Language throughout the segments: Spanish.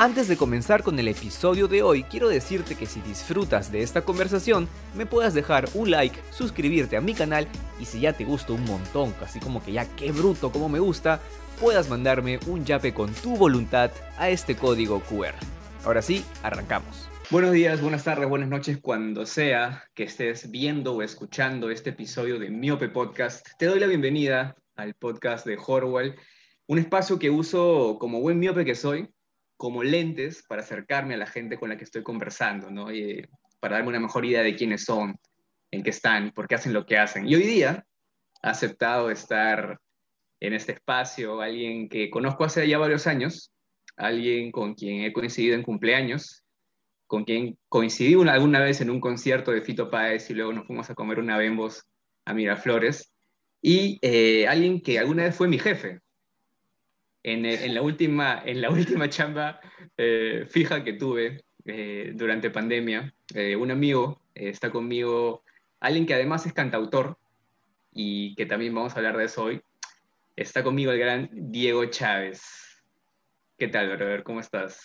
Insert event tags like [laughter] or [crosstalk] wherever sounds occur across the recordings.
Antes de comenzar con el episodio de hoy, quiero decirte que si disfrutas de esta conversación, me puedas dejar un like, suscribirte a mi canal y si ya te gusta un montón, así como que ya qué bruto como me gusta, puedas mandarme un yape con tu voluntad a este código QR. Ahora sí, arrancamos. Buenos días, buenas tardes, buenas noches, cuando sea que estés viendo o escuchando este episodio de Miope Podcast. Te doy la bienvenida al podcast de Horwell, un espacio que uso como buen miope que soy como lentes para acercarme a la gente con la que estoy conversando, ¿no? Y, para darme una mejor idea de quiénes son, en qué están, por qué hacen lo que hacen. Y hoy día ha aceptado estar en este espacio alguien que conozco hace ya varios años, alguien con quien he coincidido en cumpleaños, con quien coincidí una, alguna vez en un concierto de Fito Páez y luego nos fuimos a comer una Bembos a Miraflores, y eh, alguien que alguna vez fue mi jefe, en, la, última, en la [laughs] última chamba eh, fija que tuve eh, durante pandemia, eh, un amigo está conmigo, alguien que además es cantautor y que también vamos a hablar de eso hoy, está conmigo el gran Diego Chávez. ¿Qué tal, brother? ¿Cómo estás?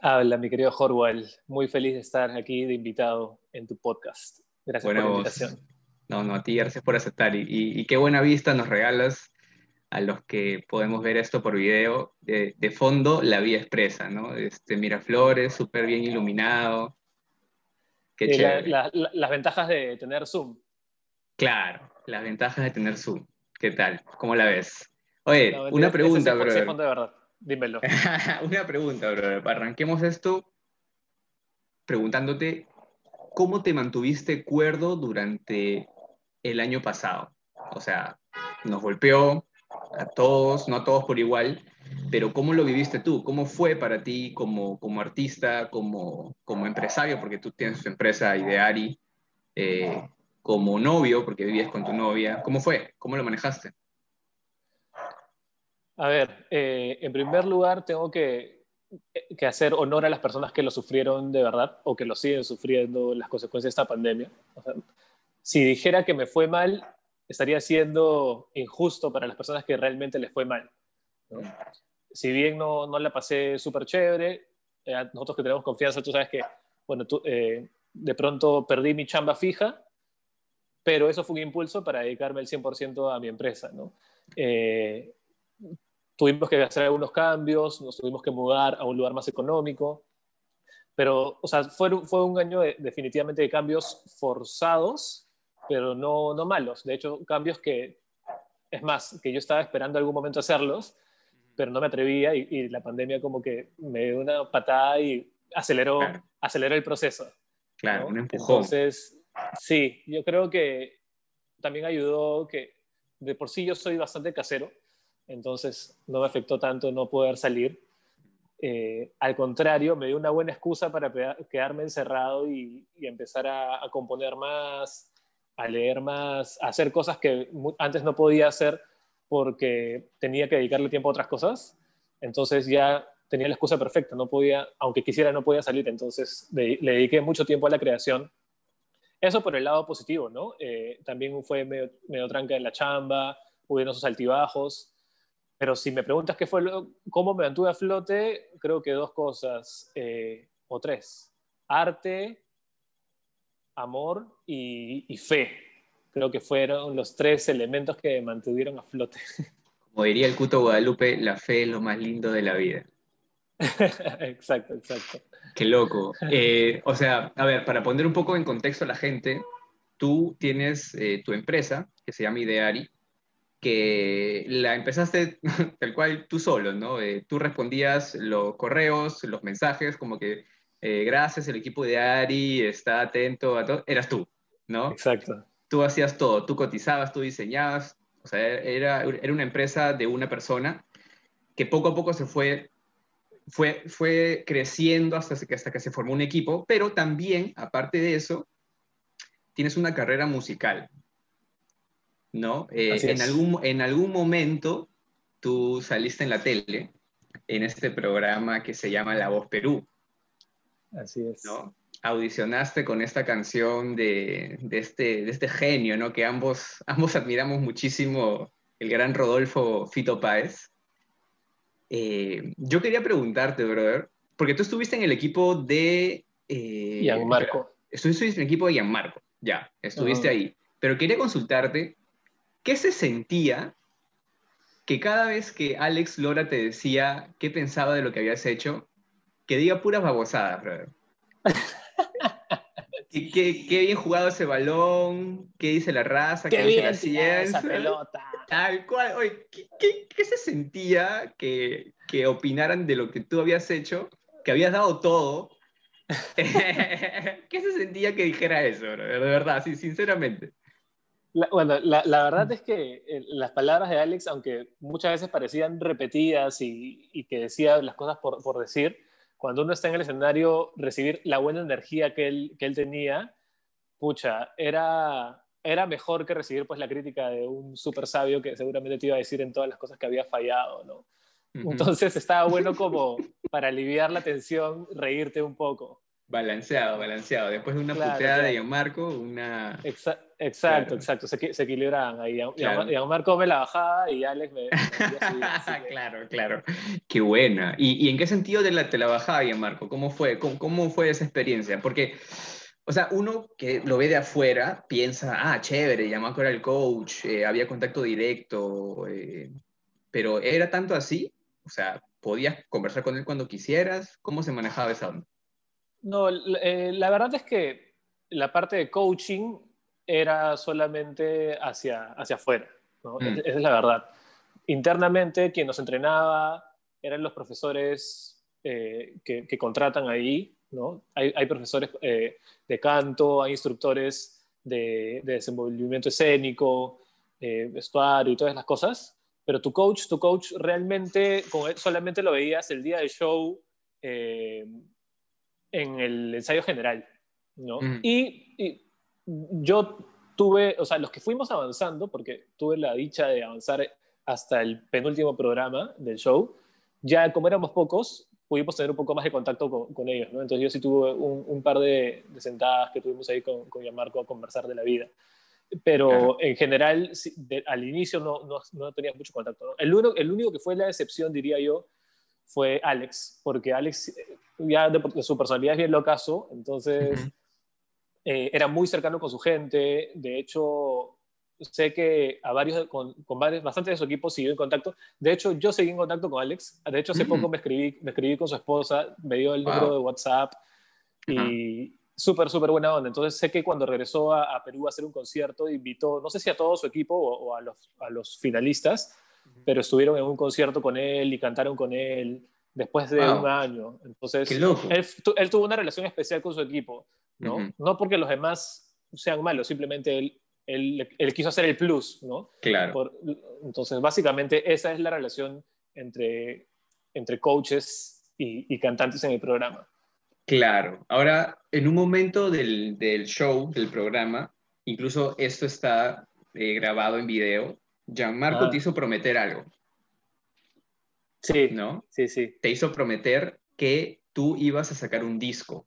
Habla, mi querido Horwell. Muy feliz de estar aquí de invitado en tu podcast. Gracias por la invitación. No, no, a ti, gracias por aceptar. Y, y, qué buena vista nos regalas a los que podemos ver esto por video, de, fondo la vía expresa, ¿no? Este, Miraflores, súper bien iluminado. Qué las ventajas de tener Zoom. Claro, las ventajas de tener Zoom. ¿Qué tal? ¿Cómo la ves? Oye, una pregunta, bro. de verdad. Dímelo. [laughs] una pregunta, bro. Arranquemos esto preguntándote cómo te mantuviste cuerdo durante el año pasado. O sea, nos golpeó, a todos, no a todos por igual, pero ¿cómo lo viviste tú? ¿Cómo fue para ti como, como artista, como, como empresario, porque tú tienes tu empresa Ideari, eh, como novio, porque vivías con tu novia? ¿Cómo fue? ¿Cómo lo manejaste? A ver, eh, en primer lugar tengo que, que, hacer honor a las personas que lo sufrieron de verdad o que lo siguen sufriendo las consecuencias de esta pandemia. si dijera que me fue mal, estaría siendo injusto para las personas que realmente les fue mal. Si bien no, no la pasé súper chévere, eh, nosotros que tenemos confianza, tú sabes que, bueno, tú, eh, de pronto perdí mi chamba fija, pero eso fue un impulso para dedicarme el 100% a mi empresa, ¿no? Eh, tuvimos que hacer algunos cambios, nos tuvimos que mudar a un lugar más económico, pero, o sea, fue, fue un año definitivamente de cambios forzados, pero no, no malos. De hecho, cambios que, es más, que yo estaba esperando algún momento hacerlos, pero no me atrevía y, la pandemia como que me dio una patada y aceleró, aceleró el proceso. Claro, un empujón. Entonces, sí, yo creo que también ayudó que de por sí yo soy bastante casero, entonces no me afectó tanto no poder salir. Eh, al contrario, me dio una buena excusa para quedarme encerrado y, empezar a, a, componer más, a leer más, a hacer cosas que antes no podía hacer porque tenía que dedicarle tiempo a otras cosas. Entonces ya tenía la excusa perfecta, no podía, aunque quisiera, no podía salir. Entonces le, dediqué mucho tiempo a la creación. Eso por el lado positivo, ¿no? Eh, también fue medio, medio, tranca en la chamba, hubo esos altibajos. Pero si me preguntas qué fue, cómo me mantuve a flote, creo que dos cosas, eh, o tres. Arte, amor y, fe. Creo que fueron los tres elementos que mantuvieron a flote. [laughs] Como diría el Cuto Guadalupe, la fe es lo más lindo de la vida. exacto, exacto. Qué loco. Eh, o sea, a ver, para poner un poco en contexto a la gente, tú tienes eh, tu empresa que se llama Ideari, que la empezaste [laughs] tal cual tú solo, ¿no? Eh, tú respondías los correos, los mensajes, como que eh, gracias, el equipo de Ari está atento a todo, eras tú, ¿no? Exacto. Tú hacías todo, tú cotizabas, tú diseñabas, o sea, era, era una empresa de una persona que poco a poco se fue, fue, fue creciendo hasta que, hasta que se formó un equipo, pero también, aparte de eso, tienes una carrera musical, ¿no? Eh, en, algún, en algún momento tú saliste en la tele, en este programa que se llama La Voz Perú. Así es. ¿no? Audicionaste con esta canción de, de, este, de este genio, ¿no? Que ambos, ambos admiramos muchísimo, el gran Rodolfo Fito Páez. eh, yo quería preguntarte, brother, porque tú estuviste en el equipo de... Eh, Gianmarco. Estuviste en el equipo de Gianmarco, ya, estuviste ahí. Pero quería consultarte, ¿qué se sentía que cada vez que Alex Lora te decía qué pensaba de lo que habías hecho, que diga puras babosadas, brother? [laughs] ¿Qué, qué, bien jugado ese balón, qué dice la raza, qué, dice la ciencia. Esa pelota. Tal cual. Oye, ¿qué, qué, se sentía que, que opinaran de lo que tú habías hecho, que habías dado todo? [laughs] ¿Qué se sentía que dijera eso, bro? de verdad, sí, sinceramente? bueno, la, la, verdad es que eh, las palabras de Alex, aunque muchas veces parecían repetidas y, y que decía las cosas por, por decir, cuando uno está en el escenario, recibir la buena energía que él, que él tenía, pucha, era, era mejor que recibir pues la crítica de un súper sabio que seguramente te iba a decir en todas las cosas que había fallado, ¿no? Entonces estaba bueno como para aliviar la tensión, reírte un poco. Balanceado, balanceado. Después de una puteada de Gianmarco, una... exacto, exacto. Se, se, equilibraban ahí. Gianmarco me la bajaba y Alex me... [laughs] claro, claro. Qué buena. ¿Y, ¿Y, en qué sentido te la, te la bajaba Gianmarco? ¿Cómo fue? ¿Cómo, ¿Cómo fue esa experiencia? Porque... O sea, uno que lo ve de afuera piensa, ah, chévere, Gianmarco era el coach, eh, había contacto directo, eh, pero ¿era tanto así? O sea, ¿podías conversar con él cuando quisieras? ¿Cómo se manejaba esa onda? No, eh, la verdad es que la parte de coaching era solamente hacia, hacia afuera, ¿no? Mm. Esa es la verdad. Internamente, quien nos entrenaba eran los profesores eh, que, que, contratan ahí, ¿no? Hay, hay profesores eh, de canto, hay instructores de, de desenvolvimiento escénico, vestuario y todas las cosas, pero tu coach, tu coach realmente solamente lo veías el día del show en el ensayo general, ¿no? Mm. Y, yo tuve, o sea, los que fuimos avanzando, porque tuve la dicha de avanzar hasta el penúltimo programa del show, ya como éramos pocos, pudimos tener un poco más de contacto con, ellos, ¿no? Entonces yo sí tuve un, par de, sentadas que tuvimos ahí con, con Gianmarco a conversar de la vida. Pero en general, al inicio no, no, no tenía mucho contacto. El, uno, el único que fue la excepción, diría yo, fue Alex, porque Alex ya de, su personalidad es bien locazo, entonces eh, era muy cercano con su gente, de hecho sé que a varios, con, con varios, bastante de su equipo siguió en contacto, de hecho yo seguí en contacto con Alex, de hecho hace poco me escribí, me escribí con su esposa, me dio el número de WhatsApp y súper, súper buena onda, entonces sé que cuando regresó a, Perú a hacer un concierto, invitó, no sé si a todo su equipo o, a, los, a los finalistas, pero estuvieron en un concierto con él y cantaron con él después de un año. Entonces, él, tuvo una relación especial con su equipo, ¿no? No porque los demás sean malos, simplemente él, él, quiso hacer el plus, ¿no? Claro. entonces, básicamente, esa es la relación entre, entre coaches y, cantantes en el programa. Claro. Ahora, en un momento del, del show, del programa, incluso esto está eh, grabado en video, Gianmarco ah. te hizo prometer algo. Sí. ¿No? Sí, sí. Te hizo prometer que tú ibas a sacar un disco.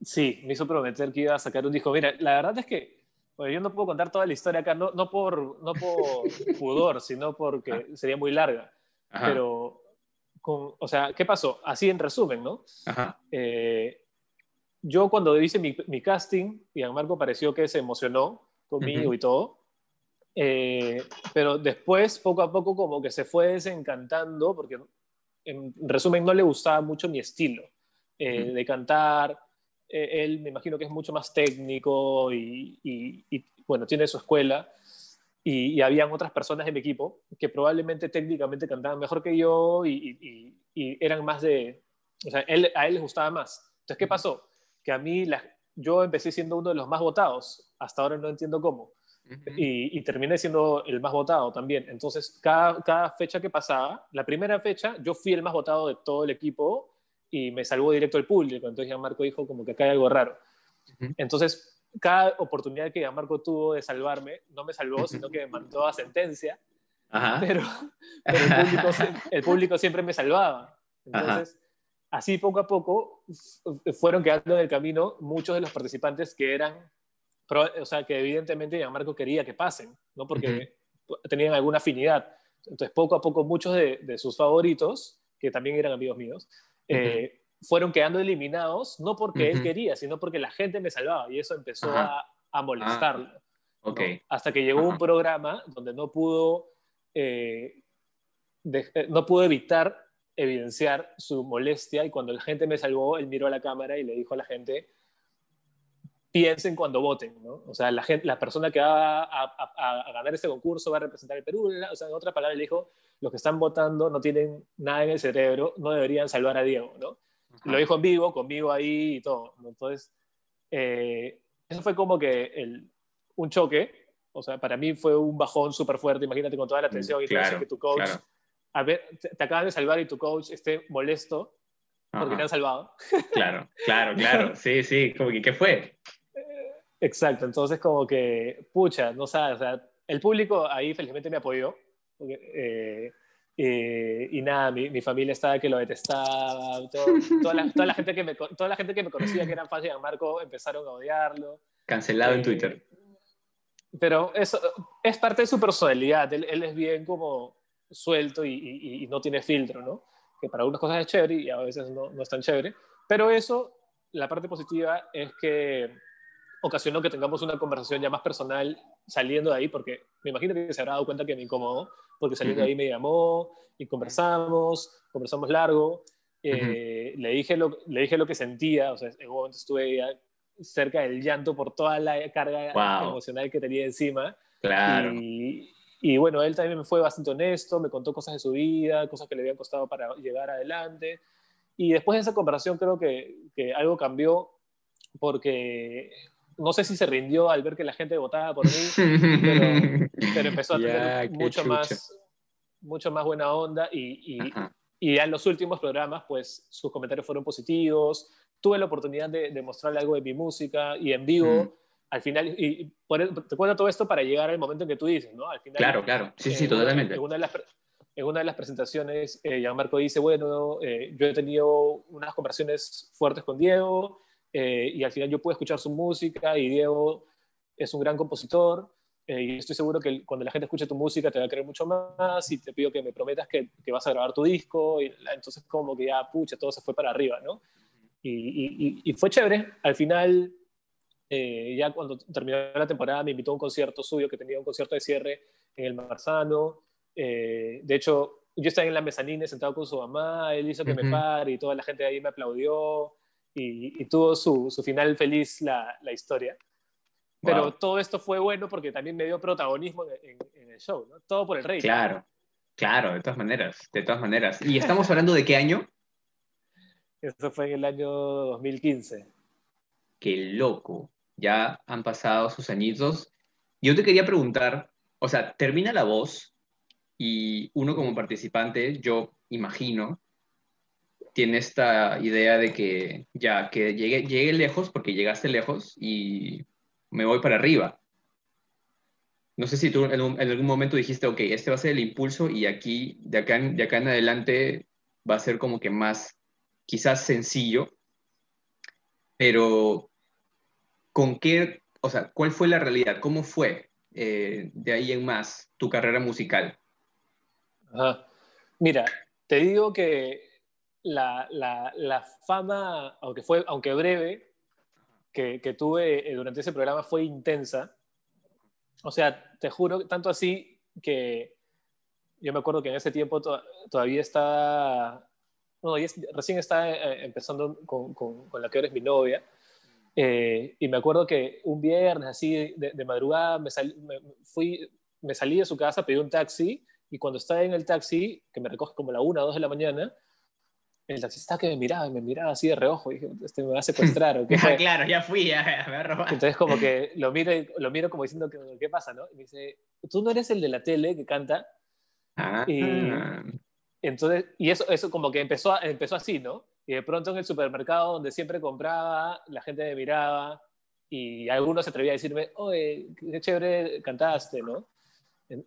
Sí, me hizo prometer que iba a sacar un disco. Mira, la verdad es que pues yo no puedo contar toda la historia acá, no, no, por, no por [laughs] pudor, sino porque ah. sería muy larga. Pero, con, o sea, ¿qué pasó? Así en resumen, ¿no? Ajá. Eh, yo cuando hice mi, mi casting, Marco pareció que se emocionó conmigo y todo. Eh, pero después, poco a poco, como que se fue desencantando, porque en resumen no le gustaba mucho mi estilo eh, de cantar. Eh, él me imagino que es mucho más técnico y, bueno, tiene su escuela. Y, habían otras personas en mi equipo que probablemente técnicamente cantaban mejor que yo y, eran más de... O sea, él, a él les gustaba más. Entonces, ¿qué pasó? Que a mí, yo empecé siendo uno de los más votados. Hasta ahora no entiendo cómo y, terminé siendo el más votado también. Entonces, cada, cada, fecha que pasaba, la primera fecha, yo fui el más votado de todo el equipo y me salvó directo el público. Entonces, ya Marco dijo como que acá hay algo raro. Entonces, cada oportunidad que Marco tuvo de salvarme, no me salvó, sino que me mandó a sentencia. Pero, [laughs] el, público, siempre me salvaba. Entonces, así poco a poco fueron quedando en el camino muchos de los participantes que eran o sea, que evidentemente Gianmarco quería que pasen, ¿no? Porque tenían alguna afinidad. Entonces, poco a poco, muchos de, sus favoritos, que también eran amigos míos, eh, fueron quedando eliminados, no porque él quería, sino porque la gente me salvaba y eso empezó a, molestarlo. Ah, Hasta que llegó un programa donde no pudo, eh, eh, no pudo evitar evidenciar su molestia y cuando la gente me salvó, él miró a la cámara y le dijo a la gente, piensen cuando voten, ¿no? O sea, la, gente, la persona que va a, ganar este concurso va a representar el Perú, o sea, en otras palabras le dijo, los que están votando no tienen nada en el cerebro, no deberían salvar a Diego, ¿no? Lo dijo en vivo, conmigo ahí y todo, Entonces, eh, eso fue como que el, un choque, o sea, para mí fue un bajón súper fuerte, imagínate con toda la atención y claro, que tu coach, a ver, te, te acaban de salvar y tu coach esté molesto porque te han salvado. Claro, claro, claro, [laughs] sí, sí, como que, ¿qué fue? Exacto, entonces como que, pucha, no sabes, o sea, el público ahí felizmente me apoyó, eh, eh, y nada, mi, mi, familia estaba que lo detestaba, toda, la, toda, la, gente que me, toda la gente que me conocía que eran fans de Marco empezaron a odiarlo. Cancelado en eh, Twitter. Pero eso es parte de su personalidad, él, él es bien como suelto y, y, y, no tiene filtro, ¿no? Que para algunas cosas es chévere y a veces no, no es tan chévere, pero eso, la parte positiva es que ocasionó que tengamos una conversación ya más personal saliendo de ahí, porque me imagino que se habrá dado cuenta que me incomodó, porque saliendo de ahí me llamó y conversamos, conversamos largo, eh, le, dije lo, le dije lo que sentía, o sea, en un momento estuve ya cerca del llanto por toda la carga emocional que tenía encima. Claro. Y, y, bueno, él también me fue bastante honesto, me contó cosas de su vida, cosas que le habían costado para llegar adelante. Y después de esa conversación creo que, que algo cambió porque no sé si se rindió al ver que la gente votaba por mí, pero, [laughs] empezó a tener mucho, más, mucho más buena onda y, y, en los últimos programas, pues sus comentarios fueron positivos. Tuve la oportunidad de, mostrarle algo de mi música y en vivo. Mm. Al final, y, te cuento todo esto para llegar al momento en que tú dices, ¿no? Al final, claro, claro, sí, sí, totalmente. En una de las, en una de las presentaciones, eh, Gianmarco dice, bueno, eh, yo he tenido unas conversaciones fuertes con Diego, eh, y al final yo pude escuchar su música y Diego es un gran compositor eh, y estoy seguro que cuando la gente escuche tu música te va a querer mucho más y te pido que me prometas que, que vas a grabar tu disco y entonces como que ya, pucha, todo se fue para arriba, ¿no? Y, y, fue chévere. Al final, eh, ya cuando terminó la temporada, me invitó a un concierto suyo, que tenía un concierto de cierre en el Marzano. de hecho, yo estaba en la mezanina sentado con su mamá, él hizo que me pare y toda la gente de ahí me aplaudió y, tuvo su, su, final feliz la, la historia. Pero todo esto fue bueno porque también me dio protagonismo en, el show, ¿no? Todo por el rey. Claro, claro, de todas maneras, de todas maneras. [laughs] ¿Y estamos hablando de qué año? Eso fue en el año 2015. Qué loco. Ya han pasado sus añitos. Yo te quería preguntar, o sea, termina la voz y uno como participante, yo imagino, tiene esta idea de que ya, que llegue, llegue lejos porque llegaste lejos y me voy para arriba. No sé si tú en, algún momento dijiste, ok, este va a ser el impulso y aquí, de acá, de acá en adelante, va a ser como que más, quizás sencillo, pero ¿con qué, o sea, cuál fue la realidad? ¿Cómo fue eh, de ahí en más tu carrera musical? Mira, te digo que la, la, fama, aunque, fue, aunque breve, que, que, tuve eh, durante ese programa fue intensa. O sea, te juro, tanto así que yo me acuerdo que en ese tiempo todavía estaba, no, recién estaba eh, empezando con, con, la que ahora es mi novia. Eh, y me acuerdo que un viernes, así de, madrugada, me, me, fui, me salí de su casa, pedí un taxi, y cuando estaba en el taxi, que me recoge como a la 1 o 2 de la mañana, el taxista que me miraba, me miraba así de reojo, y dije, este me va a secuestrar, ¿o qué [laughs] claro, ya fui, ya, me ha robado. Entonces como que lo miro, lo miro como diciendo, ¿qué pasa, no? Y me dice, ¿tú no eres el de la tele que canta? Ah. Y entonces, y eso, eso como que empezó, empezó así, ¿no? Y de pronto en el supermercado donde siempre compraba, la gente me miraba, y algunos se atrevía a decirme, oye, qué chévere cantaste, ¿no?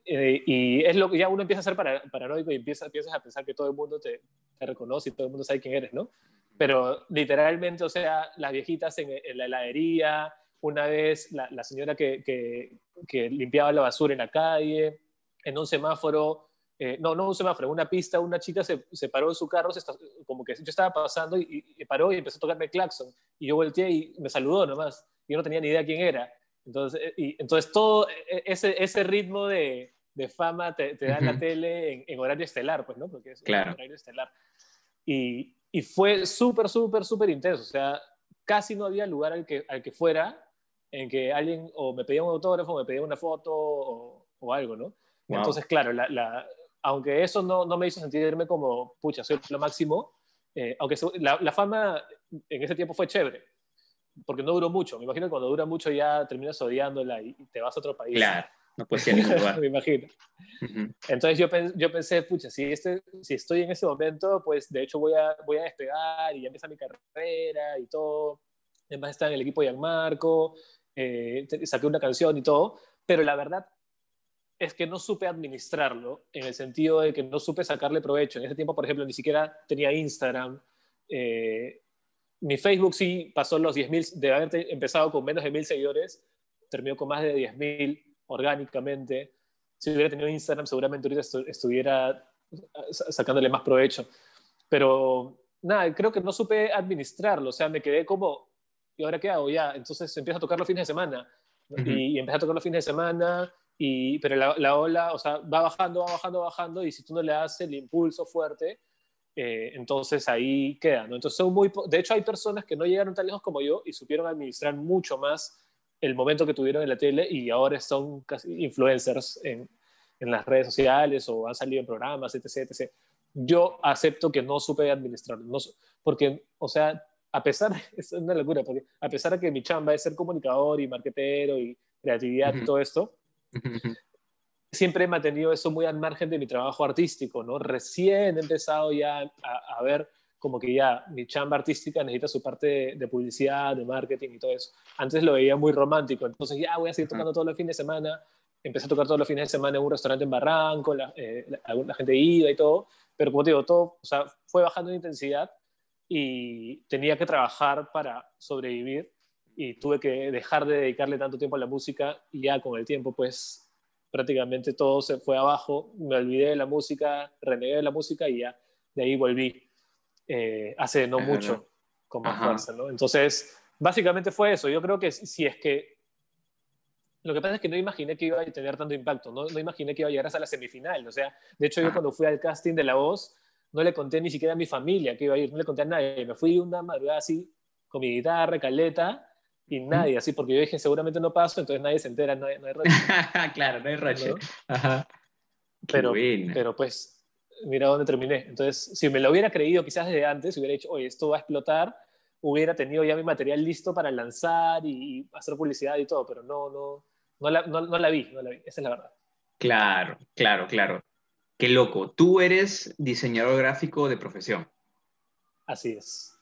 Eh, y es lo que ya uno empieza a ser paranoico y empieza, empiezas a pensar que todo el mundo te, te, reconoce y todo el mundo sabe quién eres, ¿no? Pero literalmente, o sea, las viejitas en, la heladería, una vez la, la señora que, que, que, limpiaba la basura en la calle, en un semáforo, eh, no, no un semáforo, una pista, una chica se, se paró en su carro, se como que yo estaba pasando y, paró y empezó a tocarme el claxon. Y yo volteé y me saludó nomás. Y yo no tenía ni idea quién era. Entonces, eh, y, entonces todo e, e, ese, ese ritmo de, de fama te, te da la tele en, horario estelar, pues, ¿no? Porque es claro. horario estelar. Y, y fue súper, súper, súper intenso. O sea, casi no había lugar al que, al que fuera en que alguien o me pedía un autógrafo, o me pedía una foto o, o algo, ¿no? Entonces, claro, la, la, aunque eso no, no, me hizo sentirme como, pucha, soy lo máximo, eh, aunque la, la, fama en ese tiempo fue chévere, porque no duró mucho. Me imagino que cuando dura mucho ya terminas odiándola y, te vas a otro país. Claro, no puedes ir a ningún lugar. [laughs] me imagino. Entonces yo, yo pensé, pucha, si, este, si estoy en ese momento, pues de hecho voy a, voy a despegar y ya empieza mi carrera y todo. Además está en el equipo de Gianmarco, eh, saqué una canción y todo, pero la verdad es que no supe administrarlo en el sentido de que no supe sacarle provecho. En ese tiempo, por ejemplo, ni siquiera tenía Instagram. Eh, mi Facebook sí pasó los 10.000, de haber empezado con menos de 1.000 seguidores, terminó con más de 10.000 orgánicamente. Si hubiera tenido Instagram, seguramente ahorita estuviera sacándole más provecho. Pero nada, creo que no supe administrarlo. O sea, me quedé como, ¿y ahora qué hago? Ya, entonces empiezo a tocar los fines de semana. y, y empecé a tocar los fines de semana y, pero la, la, ola, o sea, va bajando, va bajando, va bajando, y si tú no le das el impulso fuerte, eh, entonces ahí queda, ¿no? Entonces son muy, de hecho hay personas que no llegaron tan lejos como yo y supieron administrar mucho más el momento que tuvieron en la tele y ahora son casi influencers en, en las redes sociales o han salido en programas, etc, etc. Yo acepto que no supe administrar, no, porque, o sea, a pesar, [laughs] es una locura, porque a pesar de que mi chamba es ser comunicador y marketero y creatividad y todo esto, siempre he mantenido eso muy al margen de mi trabajo artístico, ¿no? Recién he empezado ya a, ver como que ya mi chamba artística necesita su parte de, publicidad, de marketing y todo eso. Antes lo veía muy romántico, entonces ya voy a seguir tocando todos los fines de semana. Empecé a tocar todos los fines de semana en un restaurante en Barranco, la, eh, la, gente iba y todo, pero como te digo, todo, o sea, fue bajando en intensidad y tenía que trabajar para sobrevivir y tuve que dejar de dedicarle tanto tiempo a la música y ya con el tiempo pues prácticamente todo se fue abajo, me olvidé de la música, renegué de la música y ya de ahí volví eh, hace no mucho con más fuerza, ¿no? Entonces, básicamente fue eso, yo creo que si es que lo que pasa es que no imaginé que iba a tener tanto impacto, no, no imaginé que iba a llegar hasta la semifinal, o sea, de hecho yo cuando fui al casting de La Voz, no le conté ni siquiera a mi familia que iba a ir, no le conté a nadie, me fui una madrugada así con mi guitarra, caleta, y nadie, así, porque yo dije, seguramente no paso, entonces nadie se entera, no hay, no [laughs] claro, no hay roche. Pero, pero pues, mira dónde terminé. Entonces, si me lo hubiera creído quizás desde antes, hubiera dicho, oye, esto va a explotar, hubiera tenido ya mi material listo para lanzar y, hacer publicidad y todo, pero no, no, no la, no, no la vi, no la vi, esa es la verdad. Claro, claro, claro. Qué loco. Tú eres diseñador gráfico de profesión. Así es.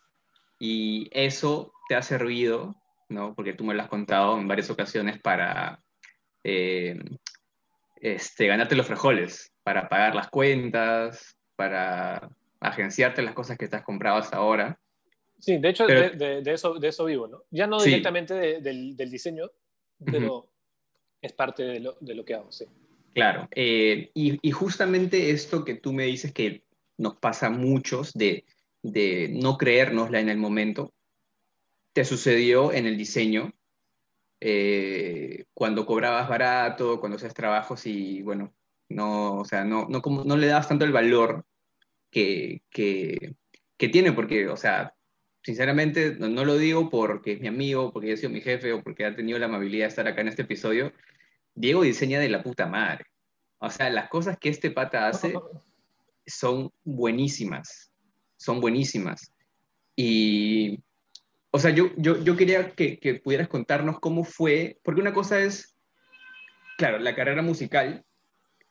Y eso te ha servido ¿no? Porque tú me lo has contado en varias ocasiones para eh, este, ganarte los frijoles, para pagar las cuentas, para agenciarte las cosas que comprado hasta ahora. Sí, de hecho, de, eso, de eso vivo, ¿no? Ya no directamente del, diseño, pero es parte de lo, de lo, que hago, sí. Claro, eh, y, y, justamente esto que tú me dices que nos pasa a muchos de, de no creérnosla en el momento, te sucedió en el diseño, eh, cuando cobrabas barato, cuando hacías trabajos y, bueno, no, o sea, no, no, no le dabas tanto el valor que, que, que tiene, porque, o sea, sinceramente, no, lo digo porque es mi amigo, porque ha sido mi jefe o porque ha tenido la amabilidad de estar acá en este episodio. Diego diseña de la puta madre. O sea, las cosas que este pata hace son buenísimas. Son buenísimas. Y o sea, yo, yo, yo quería que, que, pudieras contarnos cómo fue, porque una cosa es, claro, la carrera musical,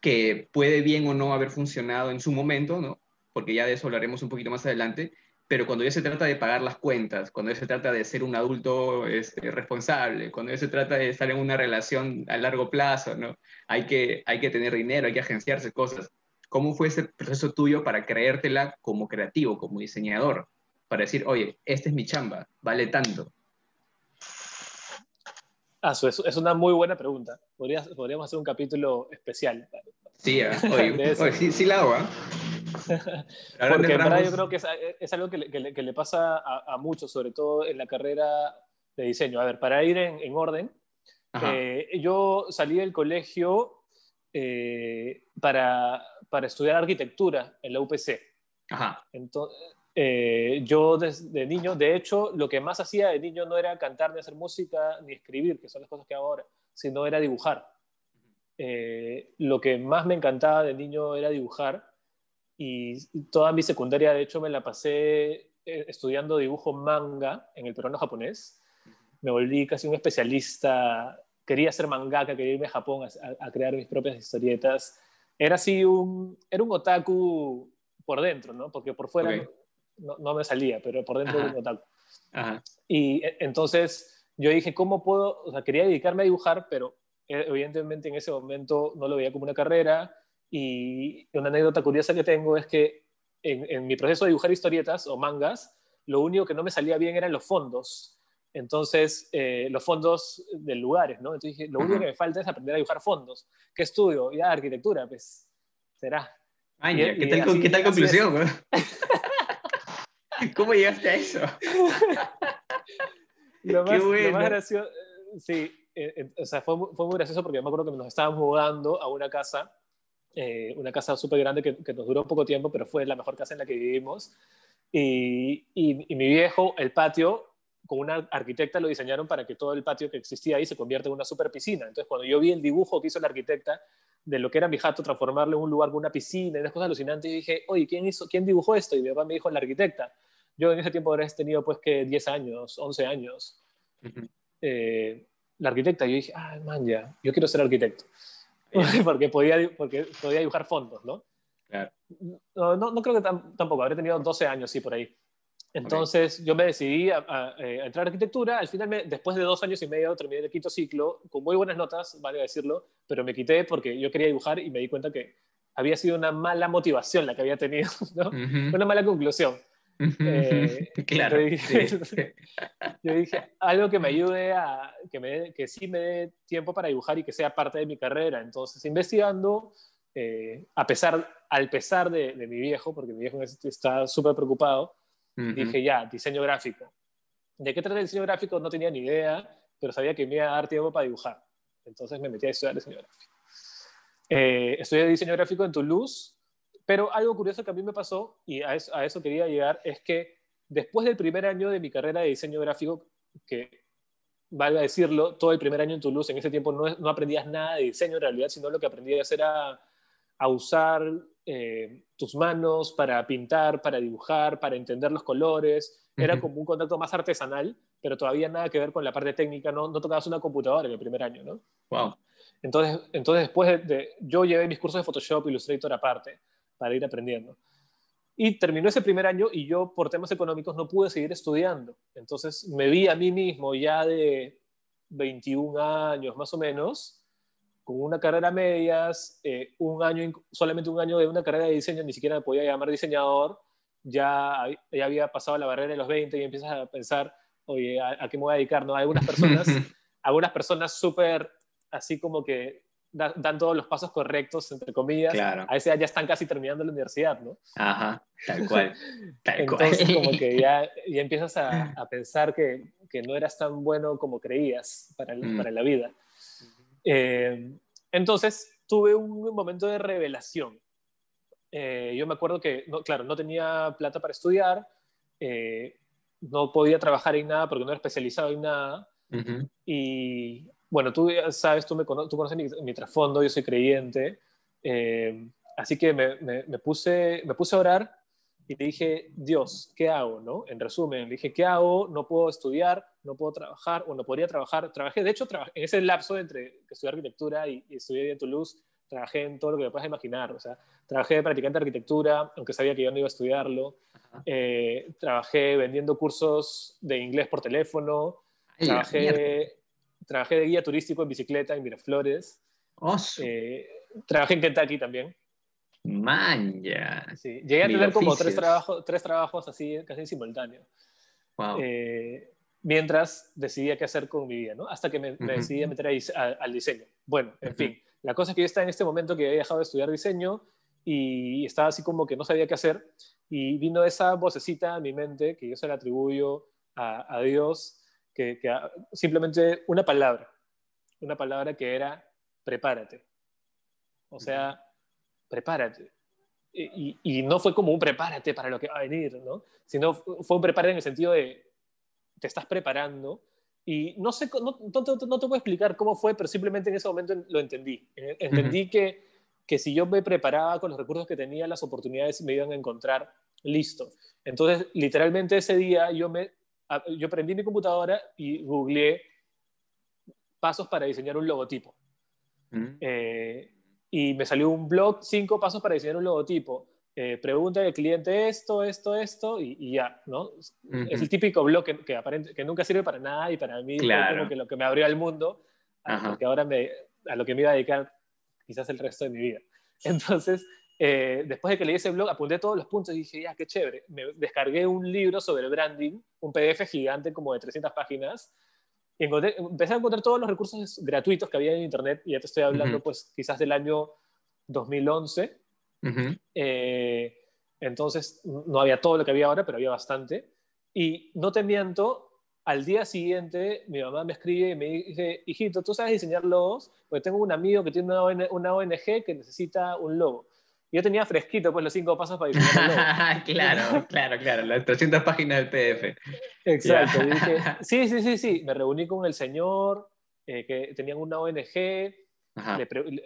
que puede bien o no haber funcionado en su momento, ¿no? Porque ya de eso hablaremos un poquito más adelante, pero cuando ya se trata de pagar las cuentas, cuando ya se trata de ser un adulto este, responsable, cuando ya se trata de estar en una relación a largo plazo, ¿no? Hay que, hay que tener dinero, hay que agenciarse cosas. ¿Cómo fue ese proceso tuyo para creértela como creativo, como diseñador? Para decir, oye, esta es mi chamba, vale tanto? Ah, eso es, una muy buena pregunta. Podrías, podríamos hacer un capítulo especial. Sí, ¿eh? [laughs] Sí, sí la hago. [laughs] Ahora Porque en verdad yo creo que es, es algo que le, que le- que le pasa a, a muchos, sobre todo en la carrera de diseño. A ver, para ir en, en orden, eh, yo salí del colegio eh, para, para estudiar arquitectura en la UPC. Ajá. Entonces, eh, yo desde niño, de hecho, lo que más hacía de niño no era cantar, ni hacer música, ni escribir, que son las cosas que hago ahora, sino era dibujar. Eh, lo que más me encantaba de niño era dibujar y toda mi secundaria, de hecho, me la pasé eh, estudiando dibujo manga en el peruano japonés. Me volví casi un especialista, quería ser mangaka, quería irme a Japón a, a crear mis propias historietas. Era así un, era un otaku por dentro, ¿no? Porque por fuera Ok. No, no me salía, pero por dentro Ajá. era un otaku. Ajá. Y eh, entonces yo dije, ¿cómo puedo? O sea, quería dedicarme a dibujar, pero eh, evidentemente en ese momento no lo veía como una carrera. Y una anécdota curiosa que tengo es que en, en mi proceso de dibujar historietas o mangas, lo único que no me salía bien eran los fondos. Entonces, eh, los fondos de lugares, ¿no? Entonces dije, lo único que me falta es aprender a dibujar fondos. ¿Qué estudio? Ya, arquitectura, pues será. Ay, Y- ¿qué y tal, así- ¿qué tal conclusión? [laughs] [laughs] ¿Cómo llegaste a eso? [laughs] Lo Qué más, lo bueno. más gracioso, sí, eh, eh, o sea, fue, fue muy gracioso porque me acuerdo que nos estábamos mudando a una casa, eh, una casa súper grande que, que nos duró poco tiempo, pero fue la mejor casa en la que vivimos. Y, y- y mi viejo, el patio, con una arquitecta lo diseñaron para que todo el patio que existía ahí se convierta en una super piscina. Entonces, cuando yo vi el dibujo que hizo la arquitecta de lo que era mi jato, transformarlo en un lugar con una piscina y unas cosas alucinantes, y dije, oye, ¿quién, hizo, ¿quién dibujó esto? Y mi papá me dijo, la arquitecta. Yo en ese tiempo habría tenido pues que 10 años, 11 años. Eh, la arquitecta, yo dije, ah, man, ya, yo quiero ser arquitecto. [laughs] porque, podía, porque podía dibujar fondos, ¿no? Claro. No, no, no creo que tam- tampoco, habré tenido 12 años, sí, por ahí. Entonces yo me decidí a, a, eh, a entrar a arquitectura. Al final, me- después de dos años y medio, terminé el quinto ciclo con muy buenas notas, vale decirlo, pero me quité porque yo quería dibujar y me di cuenta que había sido una mala motivación la que había tenido, [laughs] ¿no? Ujú. Una mala conclusión. Eh, [laughs] claro. yo dije- [laughs] sí. Yo dije, algo que me ayude a, que, me, que sí me dé tiempo para dibujar y que sea parte de mi carrera. Entonces, investigando, eh, a pesar, al pesar de, de mi viejo, porque mi viejo está súper preocupado, dije, ya, diseño gráfico. ¿De qué trata el diseño gráfico? No tenía ni idea, pero sabía que me iba a dar tiempo para dibujar. Entonces me metí a estudiar diseño gráfico. Eh, estudié diseño gráfico en Toulouse, pero algo curioso que a mí me pasó, y a eso, a eso quería llegar, es que después del primer año de mi carrera de diseño gráfico, que valga decirlo, todo el primer año en Toulouse, en ese tiempo no, no aprendías nada de diseño en realidad, sino lo que aprendías era a usar eh, tus manos para pintar, para dibujar, para entender los colores. Era como un contacto más artesanal, pero todavía nada que ver con la parte técnica, no, no tocabas una computadora en el primer año, ¿no? Wow. Entonces, entonces después de, de- yo llevé mis cursos de Photoshop, Illustrator aparte, para ir aprendiendo. Y terminó ese primer año y yo por temas económicos no pude seguir estudiando. Entonces me vi a mí mismo ya de 21 años más o menos, con una carrera a medias, eh, un año, solamente un año de una carrera de diseño, ni siquiera me podía llamar diseñador, ya, ya había pasado la barrera de los 20 y empiezas a pensar, oye, ¿a, a qué me voy a dedicar? ¿no? Algunas personas [laughs] algunas personas súper así como que da- dan todos los pasos correctos, entre comillas, Claro. a esa edad ya están casi terminando la universidad, ¿no? Ajá, tal [laughs] cual. Tal Entonces cual. como que ya, [laughs] ya empiezas a, a pensar que, que no eras tan bueno como creías para, el- Mm. para la vida. Eh, entonces tuve un momento de revelación. Eh, yo me acuerdo que, no, claro, no tenía plata para estudiar, eh, no podía trabajar en nada porque no era especializado en nada. Ujú. Y bueno, tú sabes, tú, me cono- tú conoces mi, mi trasfondo, yo soy creyente. eh, así que me, me- me puse, me puse a orar y le dije, Dios, ¿qué hago? ¿no? En resumen, le dije, ¿qué hago? No puedo estudiar, no puedo trabajar, o no podría trabajar. Trabajé, de hecho, trabajé, en ese lapso entre que estudié arquitectura y, y estudié en Toulouse, trabajé en todo lo que me puedas imaginar. O sea, trabajé de practicante de arquitectura, aunque sabía que yo no iba a estudiarlo. Eh, trabajé vendiendo cursos de inglés por teléfono. Ay. Trabajé, trabajé de guía turístico en bicicleta en Miraflores. Oso. Eh, trabajé en Kentucky también. Man, ya. Sí. Llegué a Mil tener como tres trabajos, tres trabajos así, casi en simultáneo. Wow. Eh, mientras decidía qué hacer con mi vida, ¿no? Hasta que me, decidí a meter al diseño. Bueno, en fin, la cosa es que yo estaba en este momento que había dejado de estudiar diseño y estaba así como que no sabía qué hacer y vino esa vocecita a mi mente que yo se la atribuyo a, Dios, que, simplemente una palabra, una palabra que era prepárate. O sea, prepárate. Y, no fue como un prepárate para lo que va a venir, ¿no? Sino fue un prepárate en el sentido de te estás preparando y no sé, no, no, te puedo explicar cómo fue, pero simplemente en ese momento lo entendí. Entendí que, que si yo me preparaba con los recursos que tenía, las oportunidades me iban a encontrar listo. Entonces, literalmente ese día yo, me, yo prendí mi computadora y googleé pasos para diseñar un logotipo. Eh, y me salió un blog, cinco pasos para diseñar un logotipo. Eh, pregunta del cliente esto, esto, esto, y, ya, ¿no? Es el típico blog que, que, aparente, que, nunca sirve para nada y para mí claro. como que lo que me abrió al mundo, porque ahora me, a lo que me iba a dedicar quizás el resto de mi vida. [laughs] Entonces, eh, después de que leí ese blog, apunté todos los puntos y dije, ya, qué chévere. Me descargué un libro sobre branding, un PDF gigante como de 300 páginas, empecé a encontrar todos los recursos gratuitos que había en Internet, y ya te estoy hablando, pues, quizás del año 2011. Eh, entonces, no había todo lo que había ahora, pero había bastante. Y no te miento, al día siguiente mi mamá me escribe y me dice, hijito, ¿tú sabes diseñar logos? Porque tengo un amigo que tiene una ONG que necesita un logo. Yo tenía fresquito pues los cinco pasos para [laughs] logo. claro, [laughs] claro, claro, las 300 páginas del PDF. Exacto. dije, [laughs] sí, sí, sí, sí. Me reuní con el señor, eh, que tenían una ONG.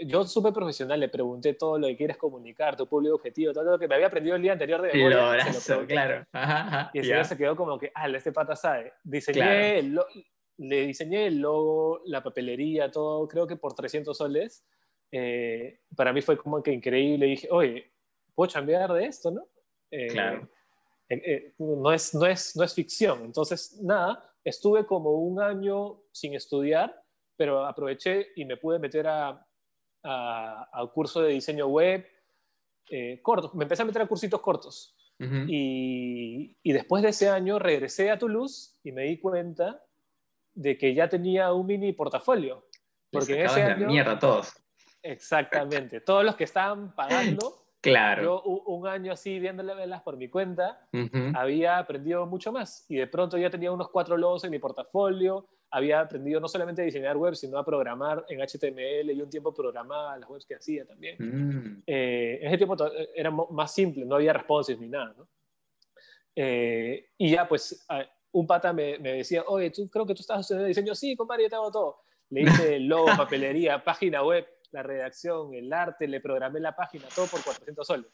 yo súper profesional le pregunté todo lo que quieres comunicar, tu público objetivo, todo lo que me había aprendido el día anterior de memoria. claro. y el señor se quedó como que, ah, este pata sabe. Diseñé le diseñé el logo, la papelería, todo, creo que por 300 soles. Eh, para mí fue como que increíble. Dije, oye, ¿puedo cambiar de esto, no? Eh, claro. Eh, no, es, no, es, no es ficción. Entonces, nada, estuve como un año sin estudiar, pero aproveché y me pude meter a, a, curso de diseño web cortos. Me empecé a meter a cursitos cortos. y, y, después de ese año regresé a Toulouse y me di cuenta de que ya tenía un mini portafolio. Porque en ese año, mierda todos. Exactamente. Todos los que estaban pagando, [laughs] claro. yo un año así viéndole velas por mi cuenta, había aprendido mucho más. Y de pronto ya tenía unos cuatro logos en mi portafolio, había aprendido no solamente a diseñar webs, sino a programar en HTML y un tiempo programaba las webs que hacía también. Mm. Eh, en ese tiempo era más simple, no había responses ni nada. ¿no? Eh, y ya pues un pata me, me, decía, oye, ¿tú creo que tú estás haciendo diseño? Sí, compadre, yo te hago todo. Le hice [laughs] logo, papelería, página web la redacción, el arte, le programé la página, todo por 400 soles.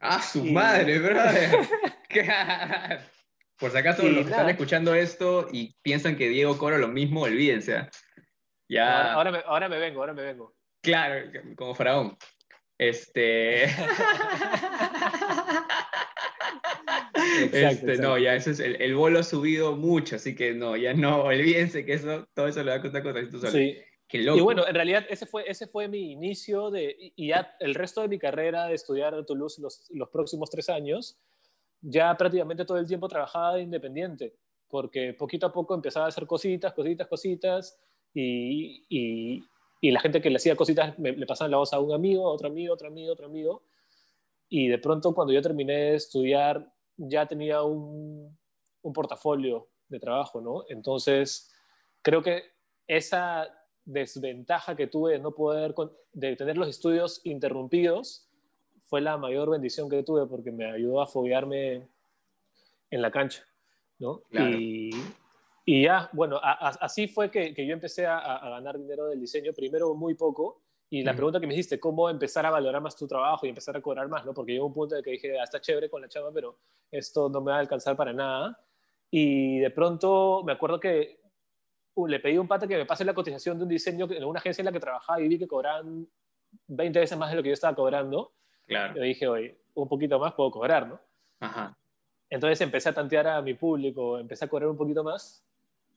¡Ah, su madre, brother! [laughs] [laughs] por si acaso los que están escuchando esto y piensan que Diego cobra lo mismo, olvídense. Ya... Ahora, me, ahora me vengo, ahora me vengo. Claro, como faraón. Este... [laughs] este No, ya eso es el, el, bolo ha subido mucho, así que no, ya no, olvídense que eso, todo eso le va a costar 400 soles. Sí, y bueno, en realidad ese fue, ese fue mi inicio de, y ya el resto de mi carrera de estudiar en Toulouse los, los próximos tres años, ya prácticamente todo el tiempo trabajaba de independiente, porque poquito a poco empezaba a hacer cositas, cositas, cositas, y, y, y la gente que le hacía cositas me, le pasaban la voz a un amigo, a otro amigo, otro amigo, otro amigo, y de pronto cuando yo terminé de estudiar ya tenía un, un portafolio de trabajo, ¿no? Entonces, creo que esa desventaja que tuve de no poder, de tener los estudios interrumpidos, fue la mayor bendición que tuve porque me ayudó a foguearme en la cancha, ¿no? Y, y, ya, bueno, así fue que, que yo empecé a, a, ganar dinero del diseño, primero muy poco, y la pregunta que me hiciste, ¿cómo empezar a valorar más tu trabajo y empezar a cobrar más? ¿no? Porque llegó un punto de que dije, ah, está chévere con la chava, pero esto no me va a alcanzar para nada. Y de pronto me acuerdo que le pedí a un pata que me pase la cotización de un diseño en una agencia en la que trabajaba y vi que cobraban 20 veces más de lo que yo estaba cobrando. Claro. Yo dije, oye, un poquito más puedo cobrar, ¿no? Ajá. Entonces empecé a tantear a mi público, empecé a cobrar un poquito más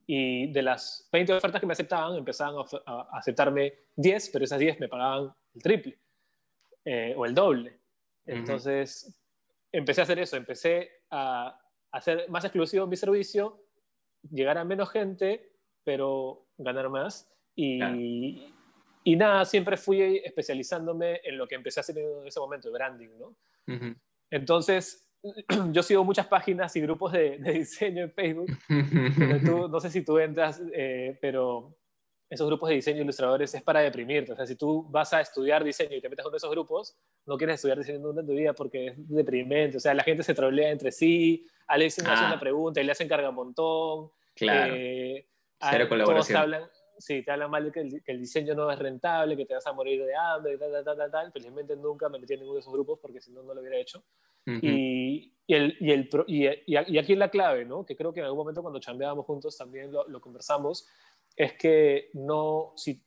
y de las 20 ofertas que me aceptaban, empezaban a, aceptarme 10, pero esas 10 me pagaban el triple eh, o el doble. Entonces empecé a hacer eso, empecé a hacer más exclusivo mi servicio llegar a menos gente, pero ganar más. Y, y nada, siempre fui especializándome en lo que empecé a hacer en ese momento, branding, ¿no? Entonces, [clears throat] yo sigo muchas páginas y grupos de, diseño en Facebook. no sé si tú entras, eh, pero esos grupos de diseño ilustradores es para deprimirte. O sea, si tú vas a estudiar diseño y te metes con esos grupos, no quieres estudiar diseño nunca en tu vida porque es deprimente. O sea, la gente se trolea entre sí, a le una ah. pregunta y le hacen carga un montón. Claro. Eh, Cero colaboración. Todos hablan, sí, te hablan mal de que el, diseño no es rentable, que te vas a morir de hambre, y tal, tal, tal, tal. Felizmente nunca me metí en ninguno de esos grupos porque si no, no lo hubiera hecho. y, y, el, y, el, y, aquí es la clave, ¿no? Que creo que en algún momento cuando chambeábamos juntos también lo, lo conversamos, es que no, si,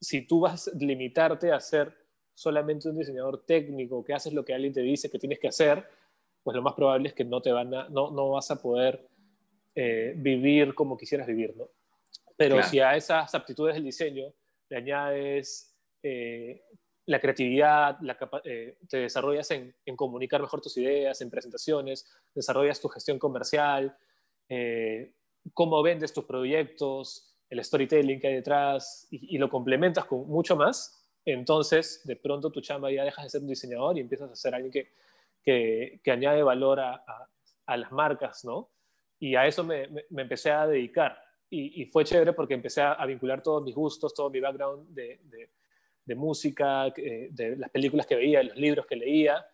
si tú vas a limitarte a ser solamente un diseñador técnico, que haces lo que alguien te dice que tienes que hacer, pues lo más probable es que no, te van a, no, no vas a poder eh, vivir como quisieras vivir, ¿no? Pero si a esas aptitudes del diseño le añades eh, la creatividad, la eh, te desarrollas en, en, comunicar mejor tus ideas, en presentaciones, desarrollas tu gestión comercial, cómo vendes tus proyectos, el storytelling que hay detrás y, lo complementas con mucho más, entonces de pronto tu chamba ya dejas de ser un diseñador y empiezas a ser alguien que, que, que añade valor a, a, las marcas, ¿no? Y a eso me, me empecé a dedicar y, fue chévere porque empecé a, vincular todos mis gustos, todo mi background de, de, música, de las películas que veía, de los libros que leía,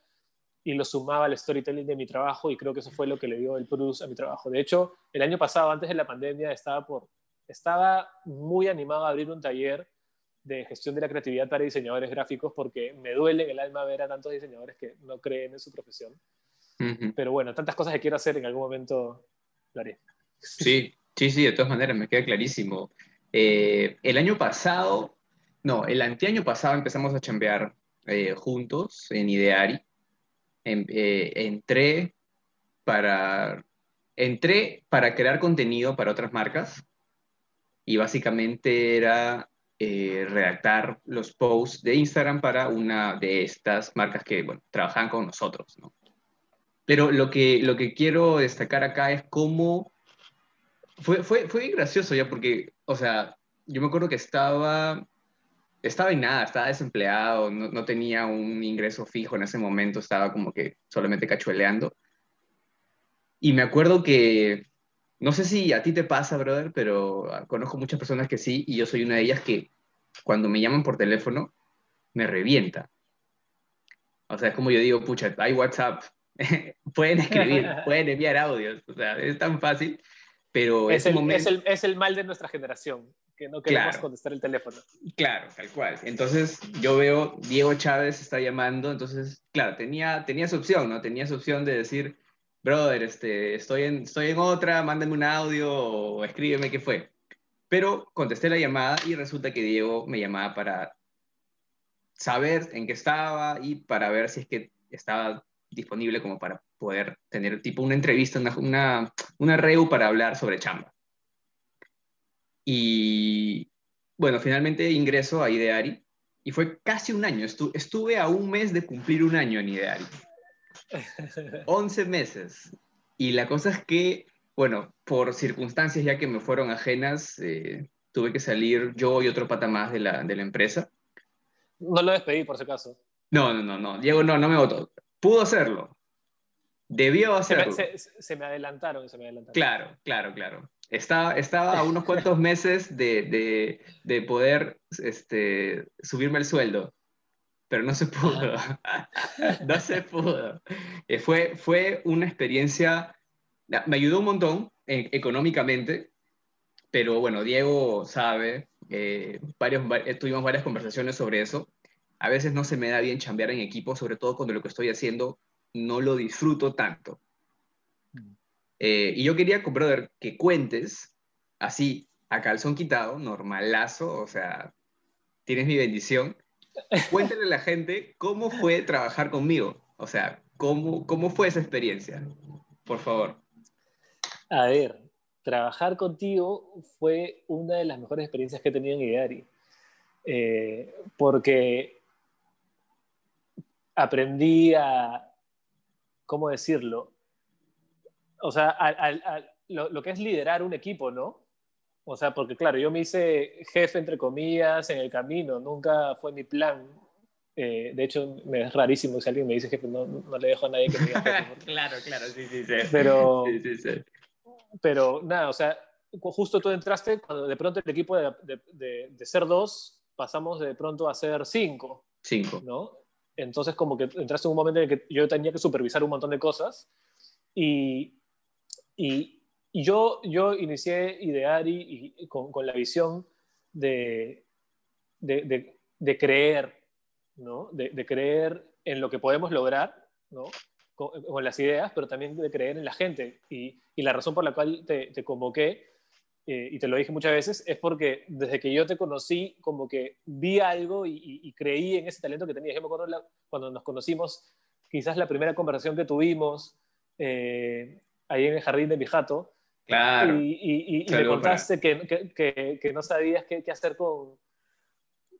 y lo sumaba al storytelling de mi trabajo y creo que eso fue lo que le dio el plus a mi trabajo. De hecho, el año pasado, antes de la pandemia, estaba, por, estaba muy animado a abrir un taller de gestión de la creatividad para diseñadores gráficos porque me duele en el alma ver a tantos diseñadores que no creen en su profesión. Pero bueno, tantas cosas que quiero hacer en algún momento lo haré. Sí, Sí, sí, de todas maneras, me queda clarísimo. Eh, el año pasado, no, el anteaño pasado empezamos a chambear eh, juntos en Ideari. Eh, entré, para, entré para crear contenido para otras marcas y básicamente era redactar los posts de Instagram para una de estas marcas que bueno, trabajan con nosotros. ¿no? Pero lo que, lo que quiero destacar acá es cómo fue, fue, fue gracioso ya porque, o sea, yo me acuerdo que estaba, estaba en nada, estaba desempleado, no, no, tenía un ingreso fijo en ese momento, estaba como que solamente cachueleando. Y me acuerdo que, no sé si a ti te pasa, brother, pero conozco muchas personas que sí, y yo soy una de ellas que cuando me llaman por teléfono, me revienta. O sea, es como yo digo, pucha, hay WhatsApp, [laughs] pueden escribir, [laughs] pueden enviar audios, o sea, es tan fácil pero es el, es, el, es el, mal de nuestra generación, que no queremos contestar el teléfono. Claro, tal cual. Entonces yo veo, Diego Chávez está llamando, entonces, claro, tenía, tenía opción, ¿no? Tenía su opción de decir, brother, este, estoy, en, estoy en otra, mándame un audio o escríbeme qué fue. Pero contesté la llamada y resulta que Diego me llamaba para saber en qué estaba y para ver si es que estaba disponible como para poder tener tipo una entrevista, una, una, una reu para hablar sobre chamba. Y bueno, finalmente ingreso a Ideari y fue casi un año. estuve a un mes de cumplir un año en Ideari. [laughs] 11 meses. Y la cosa es que, bueno, por circunstancias ya que me fueron ajenas, eh, tuve que salir yo y otro pata más de la, de la empresa. No lo despedí, por si acaso. No, no, no, no. Diego no, no me votó. Pudo hacerlo. Debió hacerlo. Se me, adelantaron, se me adelantaron. Claro, claro, claro. Estaba, estaba a unos cuantos meses de, de, de, poder este, subirme el sueldo, pero no se pudo. [laughs] no se pudo. Eh, fue, fue una experiencia, me ayudó un montón eh, económicamente, pero bueno, Diego sabe, eh, varios, tuvimos varias conversaciones sobre eso a veces no se me da bien chambear en equipo, sobre todo cuando lo que estoy haciendo no lo disfruto tanto. Mm. Eh, y yo quería, brother, que cuentes así, a calzón quitado, normalazo, o sea, tienes mi bendición. Cuéntale a la gente cómo fue trabajar conmigo, o sea, cómo, cómo fue esa experiencia, por favor. A ver, trabajar contigo fue una de las mejores experiencias que he tenido en Ideari. Eh, porque aprendí a, ¿cómo decirlo? O sea, lo, lo, que es liderar un equipo, ¿no? O sea, porque claro, yo me hice jefe, entre comillas, en el camino, nunca fue mi plan. Eh, de hecho, me es rarísimo si alguien me dice jefe, no, no le dejo a nadie que me diga jefe. [laughs] claro, claro, sí, sí, sí. Pero, sí, sí, sí. pero nada, o sea, justo tú entraste cuando de pronto el equipo de, de, de, de ser dos pasamos de pronto a ser cinco. Cinco. ¿no? Entonces, como que entraste en un momento en el que yo tenía que supervisar un montón de cosas y, y, yo, yo inicié Ideari y, y con, con, la visión de, de, de creer, ¿no? De, creer en lo que podemos lograr, ¿no? Con, las ideas, pero también de creer en la gente. Y, y la razón por la cual te, te convoqué eh, y te lo dije muchas veces, es porque desde que yo te conocí, como que vi algo y, y, y creí en ese talento que tenías. Yo me acuerdo la, cuando nos conocimos, quizás la primera conversación que tuvimos eh, ahí en el jardín de mi jato, Claro. y, y, me contaste que, que, que, que, no sabías qué, qué hacer con,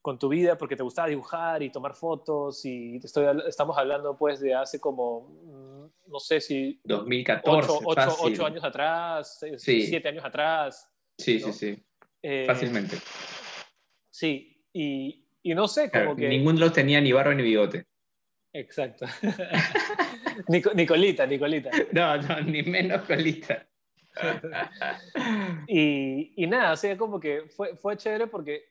con, tu vida porque te gustaba dibujar y tomar fotos y estoy, estamos hablando pues de hace como, mm, no sé si... 2014. 8, 8, 8 años atrás, sí. 7 años atrás. Sí, ¿no? sí, sí. Eh, Fácilmente. Sí, y, y, no sé, como claro, que... Ninguno de los tenía ni barba ni bigote. Exacto. [laughs] Nicolita, Nicolita. No, no, ni menos colita. [laughs] y, y, nada, o sea, como que fue, fue chévere porque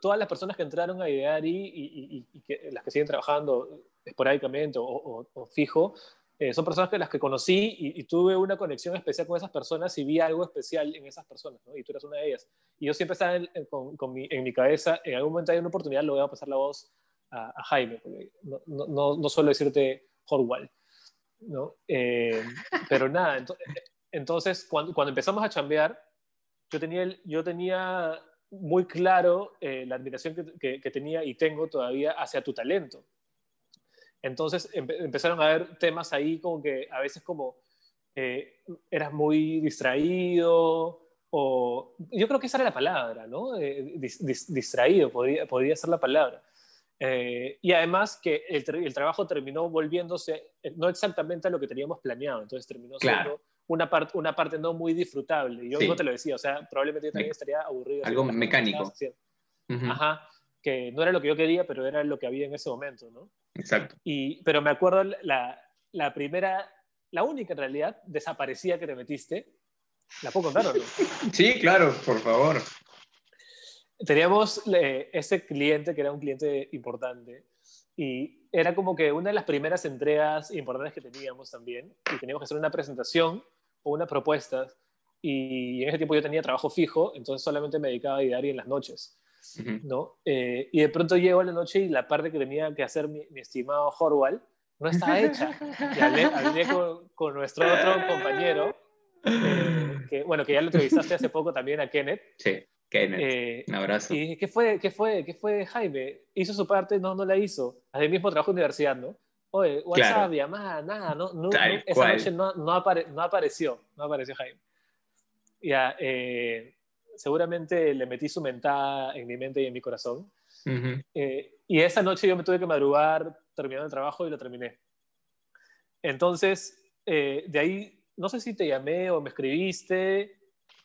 todas las personas que entraron a Ideari y, y, y que, las que siguen trabajando esporádicamente o, o, o fijo, eh, son personas que las que conocí y, tuve una conexión especial con esas personas y vi algo especial en esas personas, ¿no? Y tú eres una de ellas. Y yo siempre estaba en, en, con, con mi, en mi cabeza, en algún momento hay una oportunidad, le voy a pasar la voz a, a Jaime, porque no, no, no, suelo decirte Horwell, ¿no? Eh, pero nada, entonces, cuando, cuando, empezamos a chambear, yo tenía, yo tenía muy claro eh, la admiración que, que, que, tenía y tengo todavía hacia tu talento. Entonces empe empezaron a haber temas ahí como que a veces como eh, eras muy distraído o yo creo que esa era la palabra, ¿no? Eh, dis dis distraído podría, podría ser la palabra. Eh, y además que el, el, trabajo terminó volviéndose eh, no exactamente a lo que teníamos planeado, entonces terminó siendo claro. una, part, una parte no muy disfrutable. Y yo sí. mismo te lo decía, o sea, probablemente yo también estaría aburrido. Algo mecánico. Uh -huh. Ajá, que no era lo que yo quería, pero era lo que había en ese momento, ¿no? Exacto. Y, pero me acuerdo la, la primera, la única en realidad, desaparecida que te metiste. ¿La puedo contar o no? [laughs] sí, claro, por favor teníamos eh, ese cliente que era un cliente importante y era como que una de las primeras entregas importantes que teníamos también y teníamos que hacer una presentación o una propuesta y en ese tiempo yo tenía trabajo fijo, entonces solamente me dedicaba a diario en las noches. Uh -huh. ¿no? Eh, y de pronto llego a la noche y la parte que tenía que hacer mi, mi estimado Horwell no estaba hecha. Y hablé, hablé con, con, nuestro otro compañero, eh, que bueno, que ya lo entrevistaste hace poco también a Kenneth. Sí. Kenneth, eh, un abrazo. Y ¿qué fue, qué, fue, ¿qué fue Jaime? ¿Hizo su parte? No, no la hizo. Hace mismo trabajo de universidad, ¿no? Oye, WhatsApp, claro. llamada, nada, no, no, no esa cual. noche no, no, apare, no, apareció, no apareció Jaime. Ya, eh, seguramente le metí su mentada en mi mente y en mi corazón. Uh -huh. eh, y esa noche yo me tuve que madrugar terminando el trabajo y lo terminé. Entonces, eh, de ahí, no sé si te llamé o me escribiste,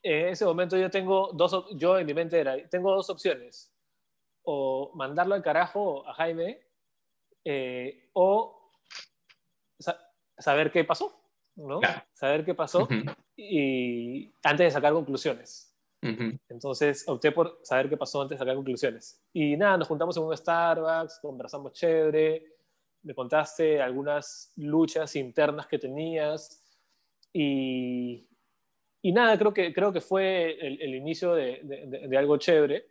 en ese momento yo tengo dos, yo en mi mente era, tengo dos opciones, o mandarlo al carajo a Jaime, eh, o sa saber qué pasó, ¿no? Claro. Saber qué pasó uh -huh. y antes de sacar conclusiones. Uh -huh. Entonces opté por saber qué pasó antes de sacar conclusiones. Y nada, nos juntamos en un Starbucks, conversamos chévere, me contaste algunas luchas internas que tenías y, y nada, creo que, creo que fue el, el inicio de, de, de, algo chévere,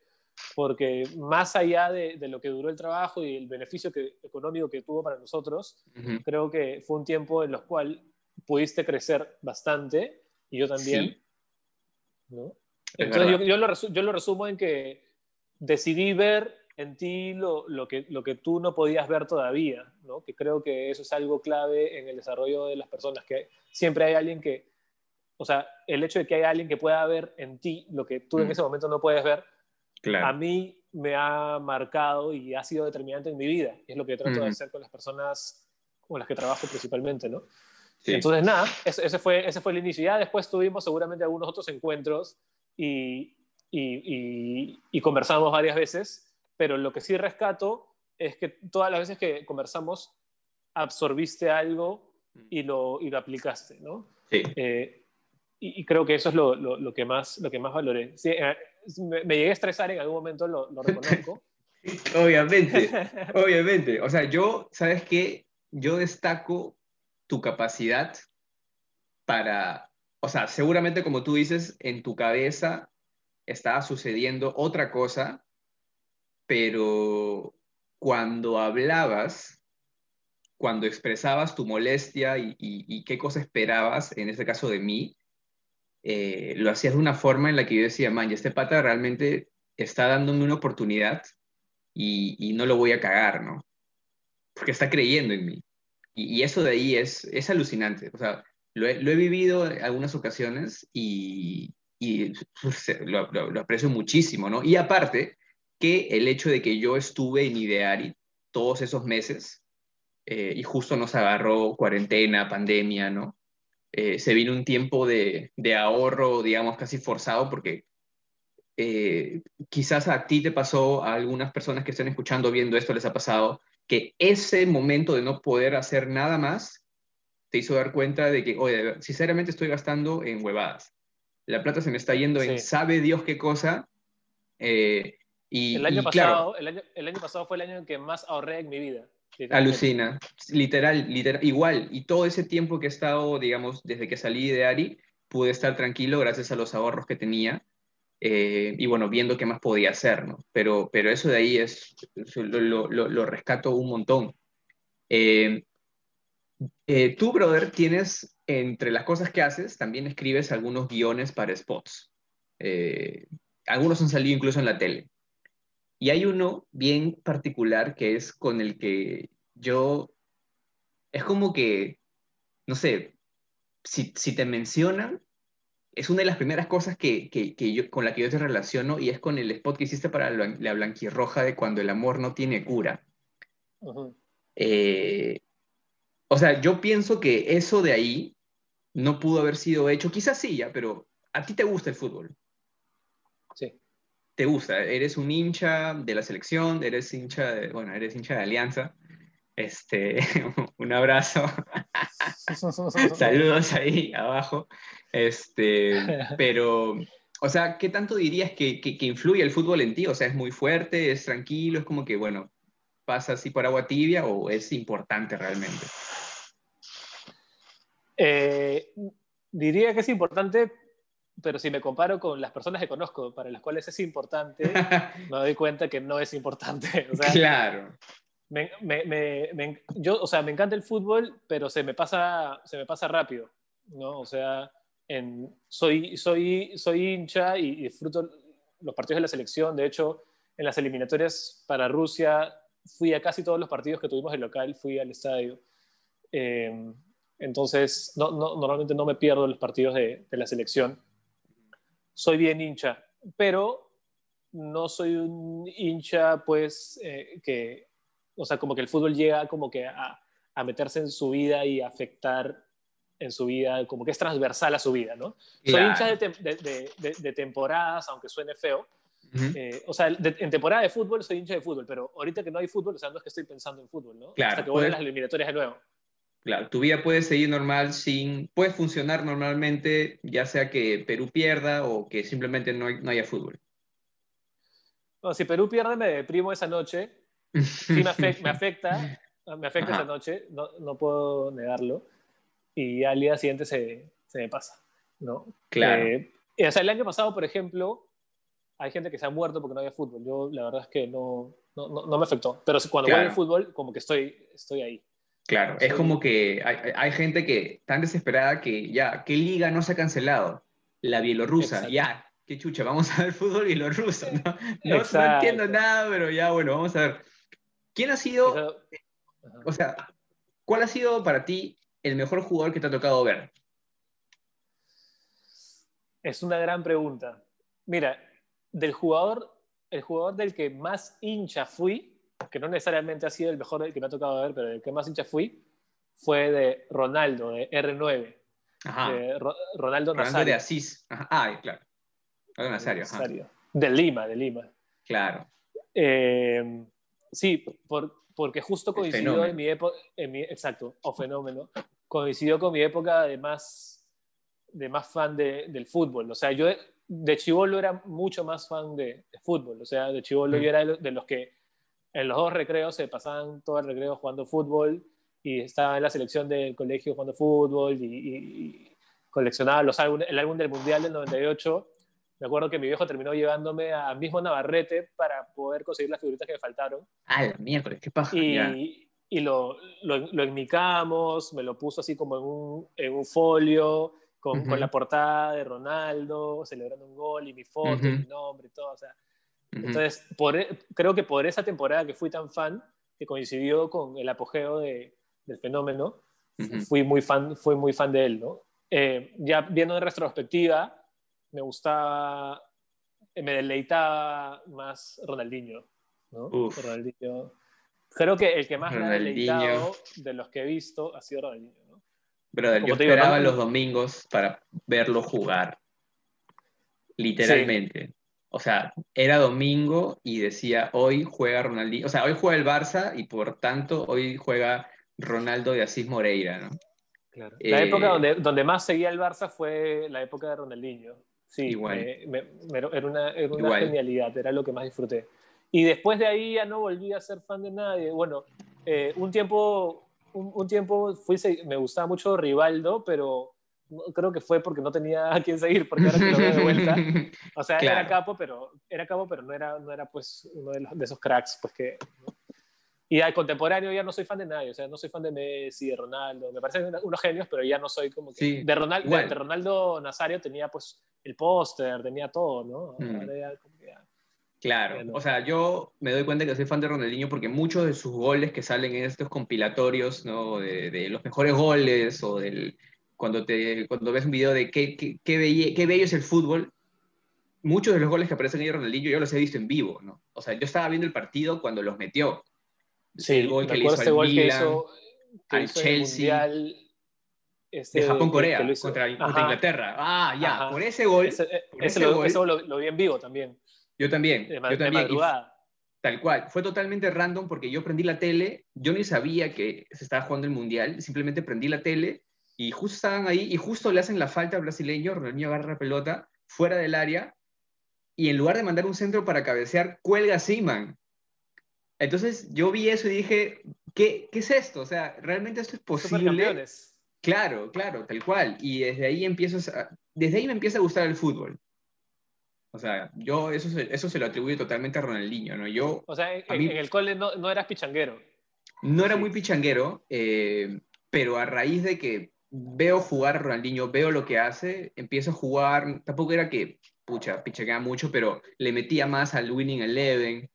porque más allá de, de, lo que duró el trabajo y el beneficio que, económico que tuvo para nosotros, uh -huh. creo que fue un tiempo en el cual pudiste crecer bastante y yo también. Sí. ¿no? Entonces yo, yo, lo resumo, yo, lo resumo en que decidí ver en ti lo, lo, que, lo que tú no podías ver todavía, ¿no? que creo que eso es algo clave en el desarrollo de las personas, que siempre hay alguien que o sea, el hecho de que haya alguien que pueda ver en ti lo que tú mm. en ese momento no puedes ver, claro. a mí me ha marcado y ha sido determinante en mi vida. Es lo que trato mm. de hacer con las personas con las que trabajo principalmente, ¿no? Entonces, nada, ese, fue, ese fue el inicio. Ya después tuvimos seguramente algunos otros encuentros y, y, y, conversamos varias veces, pero lo que sí rescato es que todas las veces que conversamos absorbiste algo y lo, y lo aplicaste, ¿no? Sí. Eh, y, creo que eso es lo, lo, que, más, lo que más valoré. Eh, me, llegué a estresar en algún momento, lo, lo reconozco. [laughs] obviamente, obviamente. O sea, yo, ¿sabes qué? Yo destaco tu capacidad para, o sea, seguramente como tú dices, en tu cabeza estaba sucediendo otra cosa, pero cuando hablabas, cuando expresabas tu molestia y, qué cosa esperabas, en este caso de mí, eh, lo hacías de una forma en la que yo decía, man, este pata realmente está dándome una oportunidad y, y no lo voy a cagar, ¿no? Porque está creyendo en mí. Y, eso de ahí es, es alucinante. O sea, lo he, vivido en algunas ocasiones y, y lo, lo, aprecio muchísimo, ¿no? Y aparte, que el hecho de que yo estuve en Ideari todos esos meses eh, y justo nos agarró cuarentena, pandemia, ¿no? Eh, se vino un tiempo de, de, ahorro, digamos, casi forzado, porque eh, quizás a ti te pasó, a algunas personas que estén escuchando, viendo esto, les ha pasado, que ese momento de no poder hacer nada más te hizo dar cuenta de que, oye, sinceramente estoy gastando en huevadas. La plata se me está yendo en sabe Dios qué cosa. Eh, y, el, año pasado, el, año, el, año, pasado fue el año en que más ahorré en mi vida. Alucina, literal, literal, igual. Y todo ese tiempo que he estado, digamos, desde que salí de Ari, pude estar tranquilo gracias a los ahorros que tenía eh, y bueno, viendo qué más podía hacer, ¿no? Pero, pero eso de ahí es, lo, lo, lo rescato un montón. Eh, eh, tú, brother, tienes, entre las cosas que haces, también escribes algunos guiones para spots. algunos han salido incluso en la tele. Y hay uno bien particular que es con el que yo, es como que, no sé, si, si te mencionan, es una de las primeras cosas que, que, yo, con la que yo te relaciono y es con el spot que hiciste para la blanquirroja de cuando el amor no tiene cura. Eh, o sea, yo pienso que eso de ahí no pudo haber sido hecho, quizás sí, ya, pero a ti te gusta el fútbol. Sí. Te gusta, eres un hincha de la selección, eres hincha de, bueno, eres hincha de Alianza. Este, [laughs] un abrazo. [laughs] Saludos ahí abajo. Este, [laughs] pero, o sea, ¿qué tanto dirías que, que, influye el fútbol en ti? O sea, ¿es muy fuerte, es tranquilo, es como que, bueno, pasa así por agua tibia o es importante realmente? Eh, diría que es importante, pero si me comparo con las personas que conozco para las cuales es importante, [laughs] me doy cuenta que no es importante. [laughs] claro. Me, me, yo, o sea, me encanta el fútbol, pero se me pasa, se me pasa rápido, ¿no? O sea, soy, soy, soy hincha y, disfruto los partidos de la selección. De hecho, en las eliminatorias para Rusia fui a casi todos los partidos que tuvimos en local, fui al estadio. Eh, entonces, no, normalmente no me pierdo los partidos de, la selección. Soy bien hincha, pero no soy un hincha, pues, eh, que, o sea, como que el fútbol llega como que a, a meterse en su vida y afectar en su vida, como que es transversal a su vida, ¿no? Soy hincha de, temporadas, aunque suene feo. Eh, o sea, en temporada de fútbol soy hincha de fútbol, pero ahorita que no hay fútbol, o sea, no es que estoy pensando en fútbol, ¿no? Claro, Hasta que vuelvan las eliminatorias de nuevo. Claro, tu vida puede seguir normal sin, puede funcionar normalmente, ya sea que Perú pierda o que simplemente no, no haya fútbol. No, si Perú pierde me deprimo esa noche, [laughs] sí me, afecta, me afecta, me afecta esa noche, no, no puedo negarlo y al día siguiente se, se me pasa, ¿no? Claro. Eh, o sea, el año pasado, por ejemplo, hay gente que se ha muerto porque no había fútbol. Yo la verdad es que no, no, no me afectó. Pero cuando claro. vuelve el fútbol, como que estoy, estoy ahí. Claro, es como que hay, hay, gente que tan desesperada que ya, ¿qué liga no se ha cancelado? La bielorrusa, ya, qué chucha, vamos a ver fútbol bielorruso, ¿no? [laughs] No, no entiendo nada, pero ya, bueno, vamos a ver. ¿Quién ha sido, o sea, cuál ha sido para ti el mejor jugador que te ha tocado ver? Es una gran pregunta. Mira, del jugador, el jugador del que más hincha fui, que no necesariamente ha sido el mejor que me ha tocado ver, pero el que más hincha fui, fue de Ronaldo, de R9. Ajá. De Ro- Ronaldo Nazario. de Asís. Ajá. Ah, claro. Ronaldo Nazario. ajá. De Lima, de Lima. Claro. Eh, sí, por- porque justo coincidió en mi época, exacto, o fenómeno, coincidió con mi época de más, de más fan de- del fútbol. O sea, yo de, de chivolo era mucho más fan de, de fútbol. O sea, de chivolo Mm. yo era de los que en los dos recreos se pasaban todo el recreo jugando fútbol y estaba en la selección del colegio jugando fútbol y, y- y coleccionaba los álbumes, el álbum del Mundial del 98. Me acuerdo que mi viejo terminó llevándome a mismo Navarrete para poder conseguir las figuritas que me faltaron. Ah, la miércoles, qué paja. Y, y lo, lo, lo enmicamos, me lo puso así como en un, en un folio, con, Ujú. con la portada de Ronaldo, celebrando un gol y mi foto, Ujú. y mi nombre y todo. O sea, Entonces, por, e- creo que por esa temporada que fui tan fan, que coincidió con el apogeo de- del fenómeno, fui, muy fan, fui muy fan de él, ¿no? Eh, ya viendo en retrospectiva, me gustaba, eh, me deleitaba más Ronaldinho, ¿no? Uf. Ronaldinho. Creo que el que más me ha deleitado de los que he visto ha sido Ronaldinho, ¿no? Brother, yo digo, esperaba ¿no? los domingos para verlo jugar. Literalmente. O sea, era domingo y decía, hoy juega Ronaldinho. O sea, hoy juega el Barça y por tanto hoy juega Ronaldo de Asís Moreira, ¿no? La Eh, época donde, donde más seguía el Barça fue la época de Ronaldinho. Sí, Igual. me- me- me- era una, era una genialidad, era lo que más disfruté. Y después de ahí ya no volví a ser fan de nadie. Bueno, eh, un tiempo, un, un tiempo fui, me gustaba mucho Rivaldo, pero creo que fue porque no tenía [laughs] a quién seguir, porque ahora que lo veo de vuelta, [laughs] o sea, era Claro. capo, pero era capo, pero no era, no era pues uno de, los- de esos cracks, pues que. ¿no? Y al contemporáneo ya no soy fan de nadie, o sea, no soy fan de Messi, de Ronaldo, me parecen unos genios, pero ya no soy como que. Sí, de, Ronaldo, igual. de, Ronaldo Nazario tenía pues el póster, tenía todo, ¿no? Mm. Ahora ya como que ya- Claro, Bueno. o sea, yo me doy cuenta que soy fan de Ronaldinho porque muchos de sus goles que salen en estos compilatorios, ¿no? De, de los mejores goles o del cuando te cuando ves un video de qué, qué, qué, belle- qué bello es el fútbol, muchos de los goles que aparecen ahí de Ronaldinho yo los he visto en vivo, ¿no? O sea, yo estaba viendo el partido cuando los metió. Sí, El gol que le hizo este al gol que Milan, hizo, que al hizo en el Chelsea, Mundial, este, De Japón-Corea hizo- contra, contra. Inglaterra. Ah, ya, Ajá. por ese gol, Ese, eh, por ese ese lo, gol. ese gol lo, lo vi en vivo también, yo también, de, yo de también. y madrugada. Tal cual, fue totalmente random porque yo prendí la tele, yo ni sabía que se estaba jugando el mundial, simplemente prendí la tele y justo estaban ahí y justo le hacen la falta al brasileño, Ronaldinho agarra la pelota fuera del área y en lugar de mandar un centro para cabecear, cuelga a Seaman. Entonces yo vi eso y dije, ¿qué, qué es esto? O sea, ¿realmente esto es posible? Claro, claro, tal cual. Y desde ahí empiezo a, desde ahí me empieza a gustar el fútbol. O sea, yo eso se, eso se lo atribuyo totalmente a Ronaldinho, ¿no? Yo O sea, en, A mí- en el cole no, no eras pichanguero. no era muy pichanguero, eh, pero a raíz de que veo jugar a Ronaldinho, veo lo que hace, empiezo a jugar, tampoco era que, pucha, pichangueaba mucho, pero le metía más al Winning Eleven.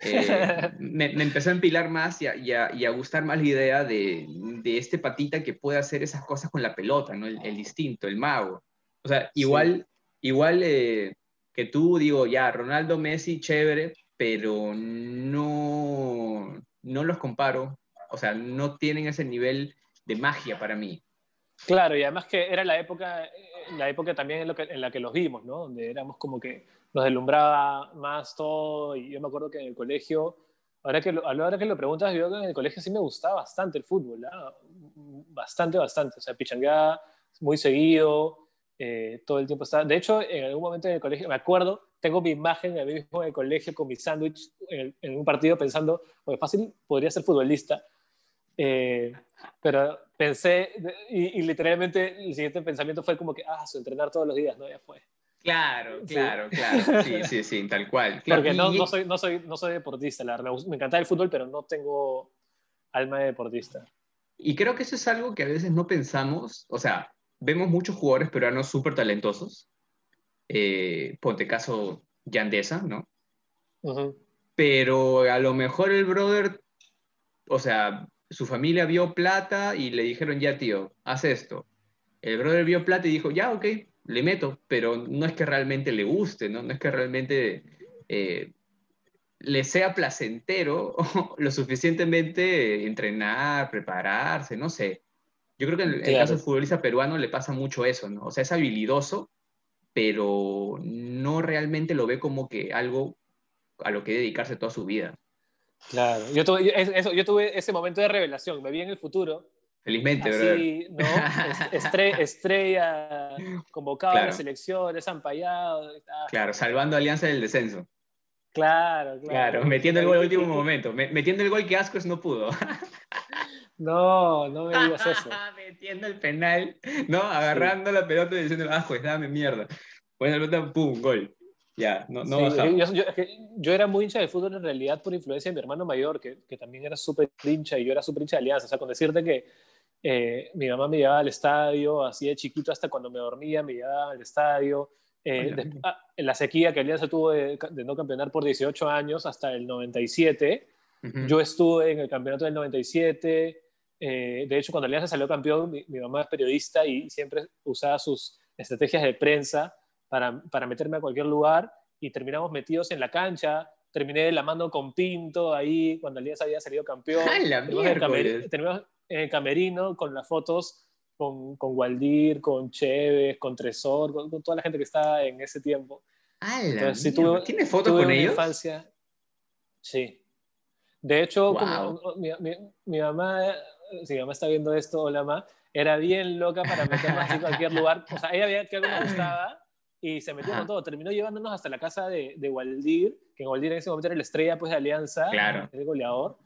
Eh, [laughs] me, me empezó a empilar más y a, y a- y a gustar más la idea de, de este patita que puede hacer esas cosas con la pelota, ¿no? El, el distinto, el mago. O sea, Sí. igual, igual eh, que tú, digo, ya, Ronaldo, Messi, chévere, pero no, no los comparo. O sea, no tienen ese nivel de magia para mí. Claro, y además que era la época, eh, la época también en, lo que- en la que los vimos, ¿no? Donde éramos como que nos deslumbraba más todo. Y yo me acuerdo que en el colegio, ahora que lo, ahora que lo preguntas, yo que en el colegio sí me gustaba bastante el fútbol, ¿ah? Bastante, bastante. O sea, pichangueaba muy seguido, eh, todo el tiempo estaba. De hecho, en algún momento en el colegio, me acuerdo, tengo mi imagen a mí mismo en el colegio con mi sándwich en un partido pensando, pues fácil podría ser futbolista. Eh, pero pensé, y, y literalmente el siguiente pensamiento fue como que, ah, su entrenar todos los días, ¿no? Ya fue. Claro, Sí. claro, claro. Sí, [laughs] sí, sí, tal cual. Claro, Porque no, no, soy, no, soy, no soy deportista, la verdad. Me, encanta el fútbol, pero no tengo alma de deportista. Y creo que eso es algo que a veces no pensamos, o sea, vemos muchos jugadores peruanos súper talentosos, eh, ponte caso Yandesa, ¿no? Ujú. Pero a lo mejor el brother, o sea, su familia vio plata y le dijeron, ya tío, haz esto. El brother vio plata y dijo, ya, ok, le meto, pero no es que realmente le guste, ¿no? No es que realmente eh, le sea placentero [laughs] lo suficientemente entrenar, prepararse, no sé. Yo creo que en el, caso del futbolista peruano le pasa mucho eso, ¿no? O sea, es habilidoso, pero no realmente lo ve como que algo a lo que dedicarse toda su vida. Claro, yo tuve, eso, yo tuve ese momento de revelación, me vi en el futuro. Felizmente, Así, ¿no? Estrella, estrella convocado a la selección, desampallado. Claro, salvando Alianza del descenso. Claro, claro. Claro, metiendo el gol en el último momento. Metiendo el gol que Ascos no pudo. [laughs] No, no me digas eso. [laughs] metiendo el penal, ¿no? Agarrando la pelota y diciendo, Ascos, dame mierda. Bueno, pelota, pum, gol. Ya, no, no yo, yo, era muy hincha de fútbol en realidad por influencia de mi hermano mayor, que, que también era súper hincha y yo era súper hincha de Alianza. O sea, con decirte que eh, mi mamá me llevaba al estadio, así de chiquito hasta cuando me dormía, me llevaba al estadio. Eh, ah, en la sequía que Alianza tuvo de, no campeonar por 18 años hasta el 97, yo estuve en el campeonato del 97. Eh, de hecho, cuando Alianza salió campeón, mi, mamá es periodista y siempre usaba sus estrategias de prensa para, para meterme a cualquier lugar y terminamos metidos en la cancha. Terminé la mano con Pinto ahí cuando Alianza había salido campeón. [laughs] terminamos en el camerino con las fotos con, con Waldir, con Chévez, con Tresor, con, toda la gente que estaba en ese tiempo. Entonces, ¿Tienes fotos con ellos? Infancia, sí. De hecho, mi, mi, mamá, si mi mamá está viendo esto, hola mamá, era bien loca para meternos en cualquier lugar. O sea, ella veía que algo me gustaba y se metió con todo. Terminó llevándonos hasta la casa de, de Waldir, que en Waldir en ese momento era la estrella pues, de Alianza, claro. el goleador.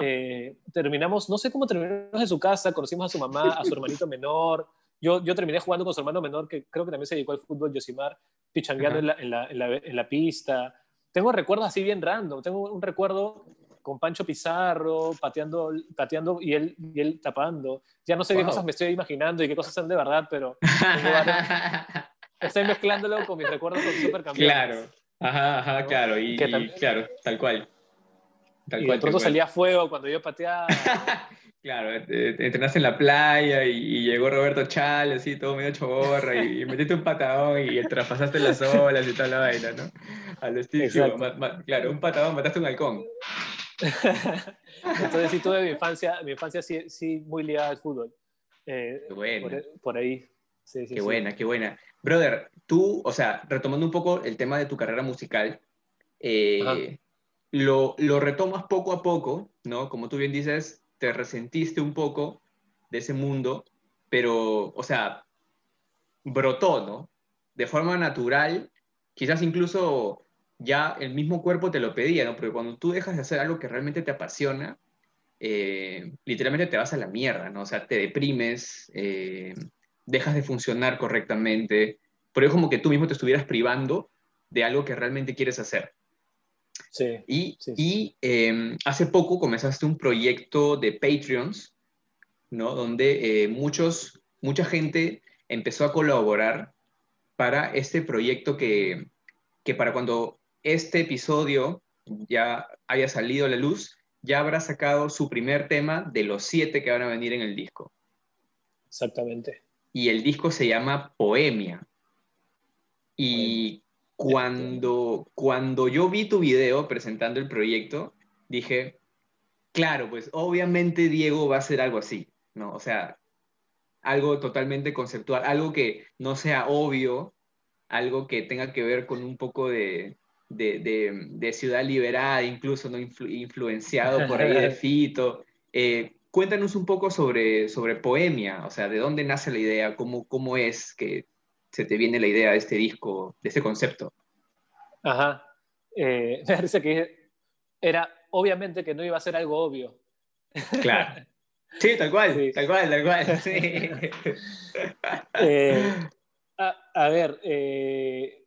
Eh, terminamos, no sé cómo terminamos en su casa, conocimos a su mamá, a su hermanito [laughs] menor. Yo, yo terminé jugando con su hermano menor, que creo que también se dedicó al fútbol, Yosimar, pichangueando en la, en, la, en, la, pista. Tengo recuerdos así bien random. Tengo un recuerdo con Pancho Pizarro pateando, pateando y, él, y él tapando. Ya no sé qué cosas me estoy imaginando y qué cosas son de verdad, pero [laughs] estoy mezclándolo con mis recuerdos con Supercampeones. Claro, ajá, ajá, claro, y, claro, tal cual y de pronto salía fuego cuando yo pateaba. [laughs] claro, entrenaste en la playa y, llegó Roberto Chale, así todo medio choborra, y, metiste un patadón y traspasaste las olas y toda la vaina, ¿no? A los claro, un patadón, mataste un halcón. [laughs] Entonces sí tuve mi infancia, mi infancia sí, sí muy ligada al fútbol. Eh, qué buena. Por, ahí. Sí, qué buena, qué buena. Brother, tú, o sea, retomando un poco el tema de tu carrera musical, eh, lo, retomas poco a poco, ¿no? Como tú bien dices, te resentiste un poco de ese mundo, pero, o sea, brotó, ¿no? De forma natural, quizás incluso ya el mismo cuerpo te lo pedía, ¿no? Porque cuando tú dejas de hacer algo que realmente te apasiona, eh, literalmente te vas a la mierda, ¿no? O sea, te deprimes, eh, dejas de funcionar correctamente, pero es como que tú mismo te estuvieras privando de algo que realmente quieres hacer. y, y em, hace poco comenzaste un proyecto de Patreons, ¿no? Donde eh, muchos, mucha gente empezó a colaborar para este proyecto que, que para cuando este episodio ya haya salido a la luz, ya habrá sacado su primer tema de los siete que van a venir en el disco. Exactamente. Y el disco se llama Poemia. Y cuando, cuando yo vi tu video presentando el proyecto, dije, claro, pues obviamente Diego va a hacer algo así, ¿no? O sea, algo totalmente conceptual, algo que no sea obvio, algo que tenga que ver con un poco de, de, ciudad liberada, incluso no influenciado por ahí de [laughs] Fito. Eh, cuéntanos un poco sobre, sobre Poemia, o sea, de dónde nace la idea, cómo, cómo es que se te viene la idea de este disco, de este concepto? Ajá. Eh, [laughs] me parece que era obviamente que no iba a ser algo obvio. Claro. [laughs] Sí, tal cual, tal cual, tal cual. Sí. [laughs] Eh, a, ver, eh,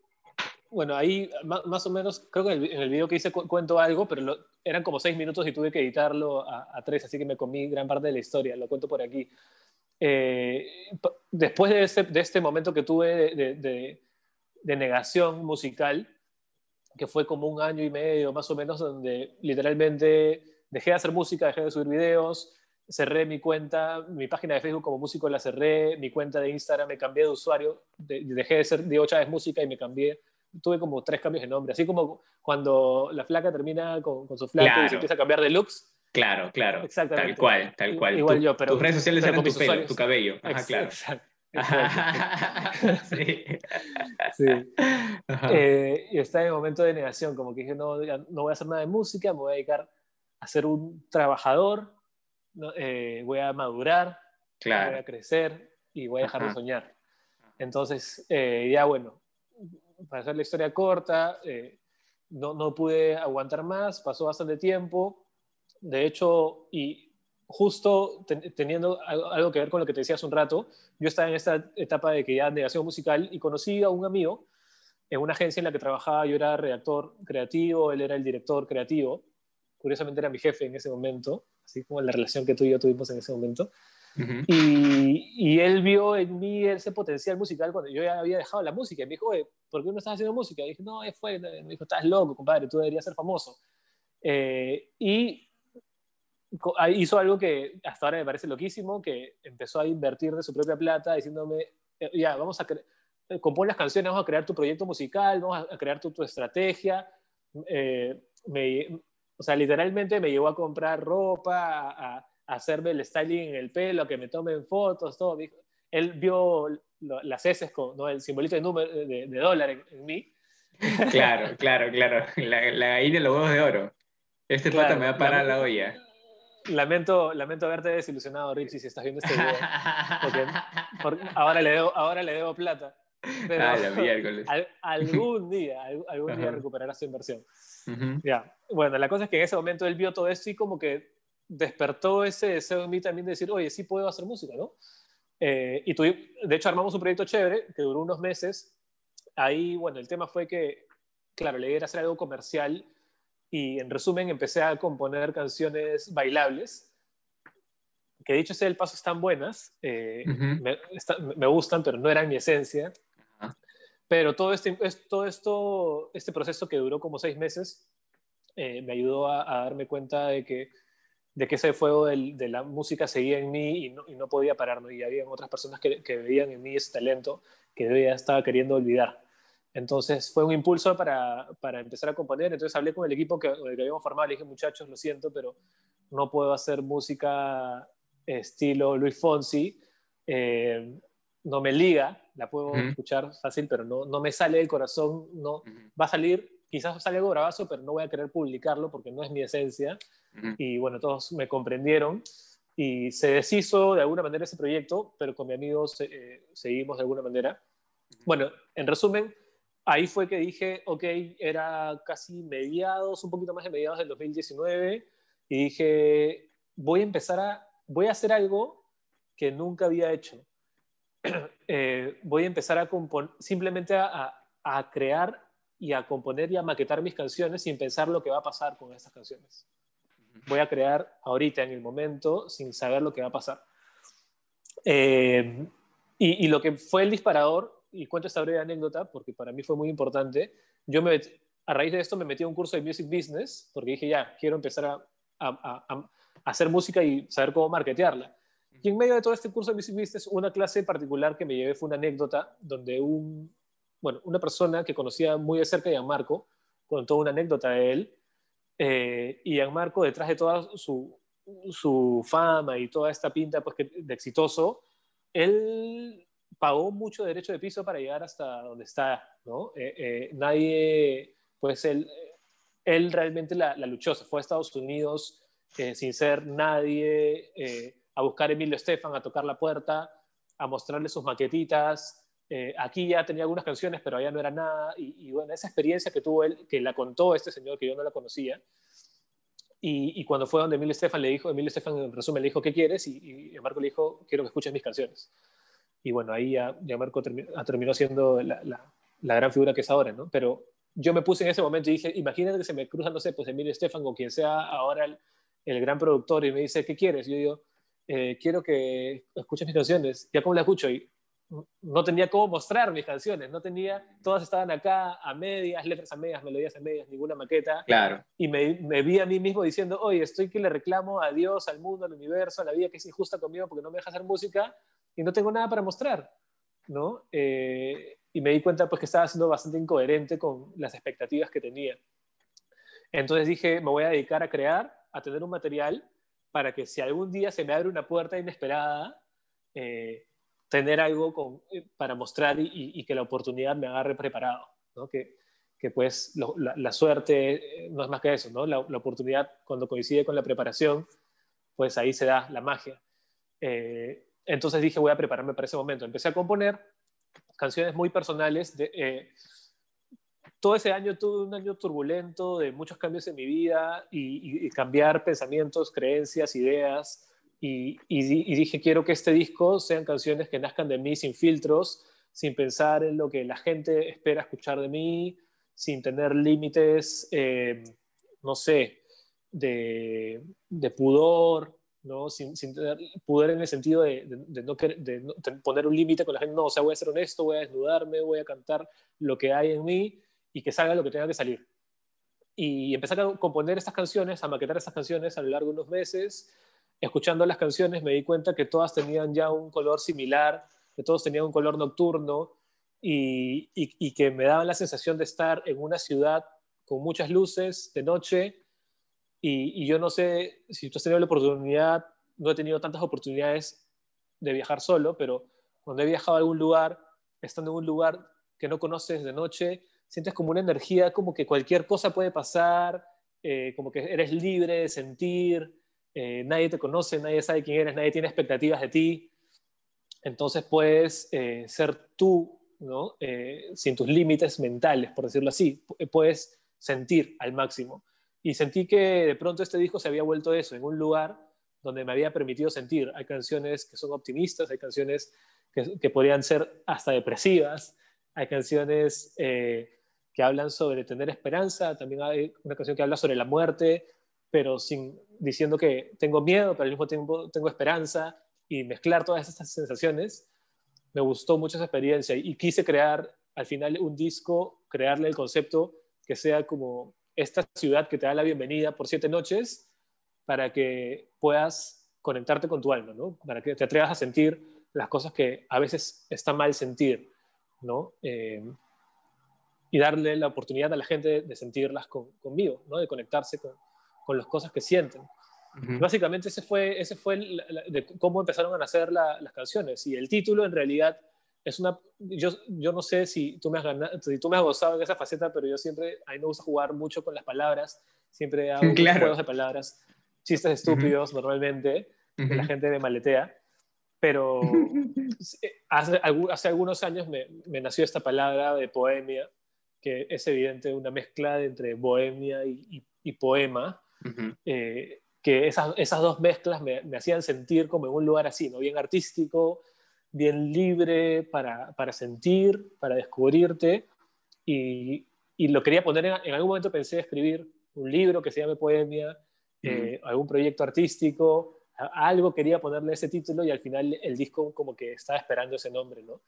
bueno, ahí más, o menos, creo que en el, video que hice cuento algo, pero eran como seis minutos y tuve que editarlo a, tres, así que me comí gran parte de la historia, lo cuento por aquí. Eh, después de este, de este, momento que tuve de, negación musical, que fue como un año y medio más o menos, donde literalmente dejé de hacer música, dejé de subir videos, cerré mi cuenta, mi página de Facebook como músico la cerré, mi cuenta de Instagram me cambié de usuario, dejé de ser Diego Chávez Música y me cambié tuve como tres cambios de nombre, así como cuando la flaca termina con, su flaca y se empieza a cambiar de looks. Claro, claro. Exactamente. Tal cual, tal cual. Igual yo, pero. Tus redes sociales eran tu pelo, tu cabello. Ajá, claro. Exacto. [laughs] sí. sí. Eh, y está en el momento de negación, como que dije, no, no voy a hacer nada de música, me voy a dedicar a ser un trabajador, eh, voy a madurar, voy a crecer y voy a dejar de soñar. Entonces, eh, ya bueno, para hacer la historia corta, no, no pude aguantar más, pasó bastante tiempo. De hecho, y justo teniendo algo, que ver con lo que te decía hace un rato, yo estaba en esta etapa de que ya negación musical y conocí a un amigo en una agencia en la que trabajaba, yo era redactor creativo, él era el director creativo, curiosamente era mi jefe en ese momento, así como la relación que tú y yo tuvimos en ese momento. Y, él vio en mí ese potencial musical cuando yo ya había dejado la música. Y me dijo, ¿por qué no estás haciendo música? Y dije, no, fue. Me dijo, estás loco, compadre, tú deberías ser famoso. Eh, y hizo algo que hasta ahora me parece loquísimo, que empezó a invertir de su propia plata diciéndome, eh, ya, vamos a eh, compón las canciones, vamos a crear tu proyecto musical, vamos a crear tu, tu estrategia. Eh, me, o sea, literalmente me llevó a comprar ropa, a, hacerme el styling en el pelo, que me tomen fotos, todo. Él vio las S con ¿no? el simbolito de, número, de, dólar en, mí. Claro, claro, claro. La, la gallina de los huevos de oro. Este claro, me va a parar la olla. Lamento, lamento haberte desilusionado, Richie, si estás viendo este video. Porque, [laughs] ahora, le debo, ahora le debo plata. Pero ah, [laughs] algún día, algún día recuperará su inversión. ya. Bueno, la cosa es que en ese momento él vio todo esto y como que despertó ese deseo en mí también de decir, oye, sí puedo hacer música, ¿no? Eh, y de hecho armamos un proyecto chévere que duró unos meses. Ahí, bueno, el tema fue que, claro, le idea era hacer algo comercial y en resumen empecé a componer canciones bailables, que dicho sea el paso están buenas, eh, me, gustan, pero no eran mi esencia. Pero todo este, todo esto, este proceso que duró como seis meses eh, me ayudó a, darme cuenta de que, de que ese fuego de la música seguía en mí y no, y no podía pararme. Y había otras personas que, que, veían en mí ese talento que yo ya estaba queriendo olvidar. Entonces fue un impulso para, para, empezar a componer. Entonces hablé con el equipo que, que habíamos formado. Le dije, muchachos, lo siento, pero no puedo hacer música estilo Luis Fonsi. Eh, no me liga, la puedo escuchar fácil, pero no, no me sale del corazón. No, Va a salir, quizás salga algo bravazo, pero no voy a querer publicarlo porque no es mi esencia. Y bueno, todos me comprendieron. Y se deshizo de alguna manera ese proyecto, pero con mi amigo eh, seguimos de alguna manera. Bueno, en resumen, ahí fue que dije, ok, era casi mediados, un poquito más de mediados del 2019, y dije, voy a empezar a, voy a hacer algo que nunca había hecho. [clears throat] Eh, voy a empezar a simplemente a, a, crear y a componer y a maquetar mis canciones sin pensar lo que va a pasar con estas canciones. Voy a crear ahorita, en el momento, sin saber lo que va a pasar. Eh, y, y, lo que fue el disparador y cuento esta breve anécdota porque para mí fue muy importante. Yo me, a raíz de esto me metí a un curso de Music Business porque dije, ya, quiero empezar a, a, a, hacer música y saber cómo marketearla. Y en medio de todo este curso de Music Business, una clase particular que me llevé fue una anécdota donde un, bueno, una persona que conocía muy de cerca a Gianmarco contó una anécdota de él. Eh, y Gianmarco, detrás de toda su, fama y toda esta pinta pues, de exitoso, él pagó mucho derecho de piso para llegar hasta donde está, ¿no? Eh, eh, nadie, pues él, él realmente la, luchó, se fue a Estados Unidos eh, sin ser nadie, a buscar a Emilio Estefan, a tocar la puerta, a mostrarle sus maquetitas. Aquí ya tenía algunas canciones, pero allá no era nada. Y, bueno, esa experiencia que tuvo él, que la contó este señor, que yo no la conocía, y, y, cuando fue donde Emilio Estefan le dijo, Emilio Estefan en resumen le dijo, ¿qué quieres? Y, y Marco le dijo, quiero que escuches mis canciones. Y bueno, ahí ya, ya Marco terminó, siendo la, gran figura que es ahora, ¿no? Pero yo me puse en ese momento y dije, imagínate que se me cruza, no sé, pues Emilio Estefan o quien sea ahora el, gran productor y me dice, ¿qué quieres? Yo digo, eh, quiero que escuches mis canciones. ¿Ya cómo la escucho? Y no tenía cómo mostrar mis canciones, no tenía, todas estaban acá a medias, letras a medias, melodías a medias, ninguna maqueta. Claro. Y me, me, vi a mí mismo diciendo, oye, estoy que le reclamo a Dios, al mundo, al universo, a la vida que es injusta conmigo porque no me deja hacer música y no tengo nada para mostrar, ¿no? Eh, y me di cuenta pues que estaba siendo bastante incoherente con las expectativas que tenía. Entonces dije, me voy a dedicar a crear, a tener un material para que si algún día se me abre una puerta inesperada, eh, tener algo con, eh, para mostrar y, que la oportunidad me agarre preparado, ¿no? que, que pues la, suerte eh, no es más que eso, ¿no? La, oportunidad cuando coincide con la preparación, pues ahí se da la magia. entonces dije, voy a prepararme para ese momento. Empecé a componer canciones muy personales. De, todo ese año tuve un año turbulento de muchos cambios en mi vida y, cambiar pensamientos, creencias, ideas. Y, dije, quiero que este disco sean canciones que nazcan de mí sin filtros, sin pensar en lo que la gente espera escuchar de mí, sin tener límites, eh, no sé, de, pudor, ¿no? Sin, tener pudor en el sentido de, no, de poner un límite con la gente, no, o sea, voy a ser honesto, voy a desnudarme, voy a cantar lo que hay en mí y que salga lo que tenga que salir. Y empecé a componer estas canciones, a maquetar estas canciones a lo largo de unos meses. Escuchando las canciones me di cuenta que todas tenían ya un color similar, que todos tenían un color nocturno y, que me daban la sensación de estar en una ciudad con muchas luces de noche. Y, y yo no sé si tú has tenido la oportunidad, no he tenido tantas oportunidades de viajar solo, pero cuando he viajado a algún lugar, estando en un lugar que no conoces de noche, sientes como una energía, como que cualquier cosa puede pasar, eh, como que eres libre de sentir, eh, nadie te conoce, nadie sabe quién eres, nadie tiene expectativas de ti. Entonces puedes eh, ser tú, ¿no? sin tus límites mentales, por decirlo así. Puedes sentir al máximo. Y sentí que de pronto este disco se había vuelto eso, en un lugar donde me había permitido sentir. Hay canciones que son optimistas, hay canciones que, que podrían ser hasta depresivas, hay canciones que hablan sobre tener esperanza, también hay una canción que habla sobre la muerte, pero sin diciendo que tengo miedo, pero al mismo tiempo tengo esperanza y mezclar todas estas sensaciones. Me gustó mucho esa experiencia y quise crear al final un disco, crearle el concepto que sea como esta ciudad que te da la bienvenida por siete noches para que puedas conectarte con tu alma, ¿no? Para que te atrevas a sentir las cosas que a veces está mal sentir, ¿no? Eh, y darle la oportunidad a la gente de sentirlas conmigo, ¿no? de conectarse con, con las cosas que sienten. Básicamente ese fue, ese fue de cómo empezaron a nacer las canciones. Y el título en realidad es una, yo, yo no sé si tú, me has ganado, si tú me has gozado en esa faceta, pero yo siempre, a mí me gusta jugar mucho con las palabras, siempre hago [laughs] juegos de palabras, chistes estúpidos normalmente, que la gente me maletea, pero [laughs] hace, hace, algunos años me, me nació esta palabra de poemia, que es evidente una mezcla entre bohemia y, poema, eh, que esas, esas, dos mezclas me, hacían sentir como en un lugar así, ¿no? bien artístico, bien libre para, para sentir, para descubrirte, y, y lo quería poner, en, algún momento pensé escribir un libro que se llame Poemia, eh, algún proyecto artístico, algo quería ponerle ese título y al final el disco como que estaba esperando ese nombre, ¿no?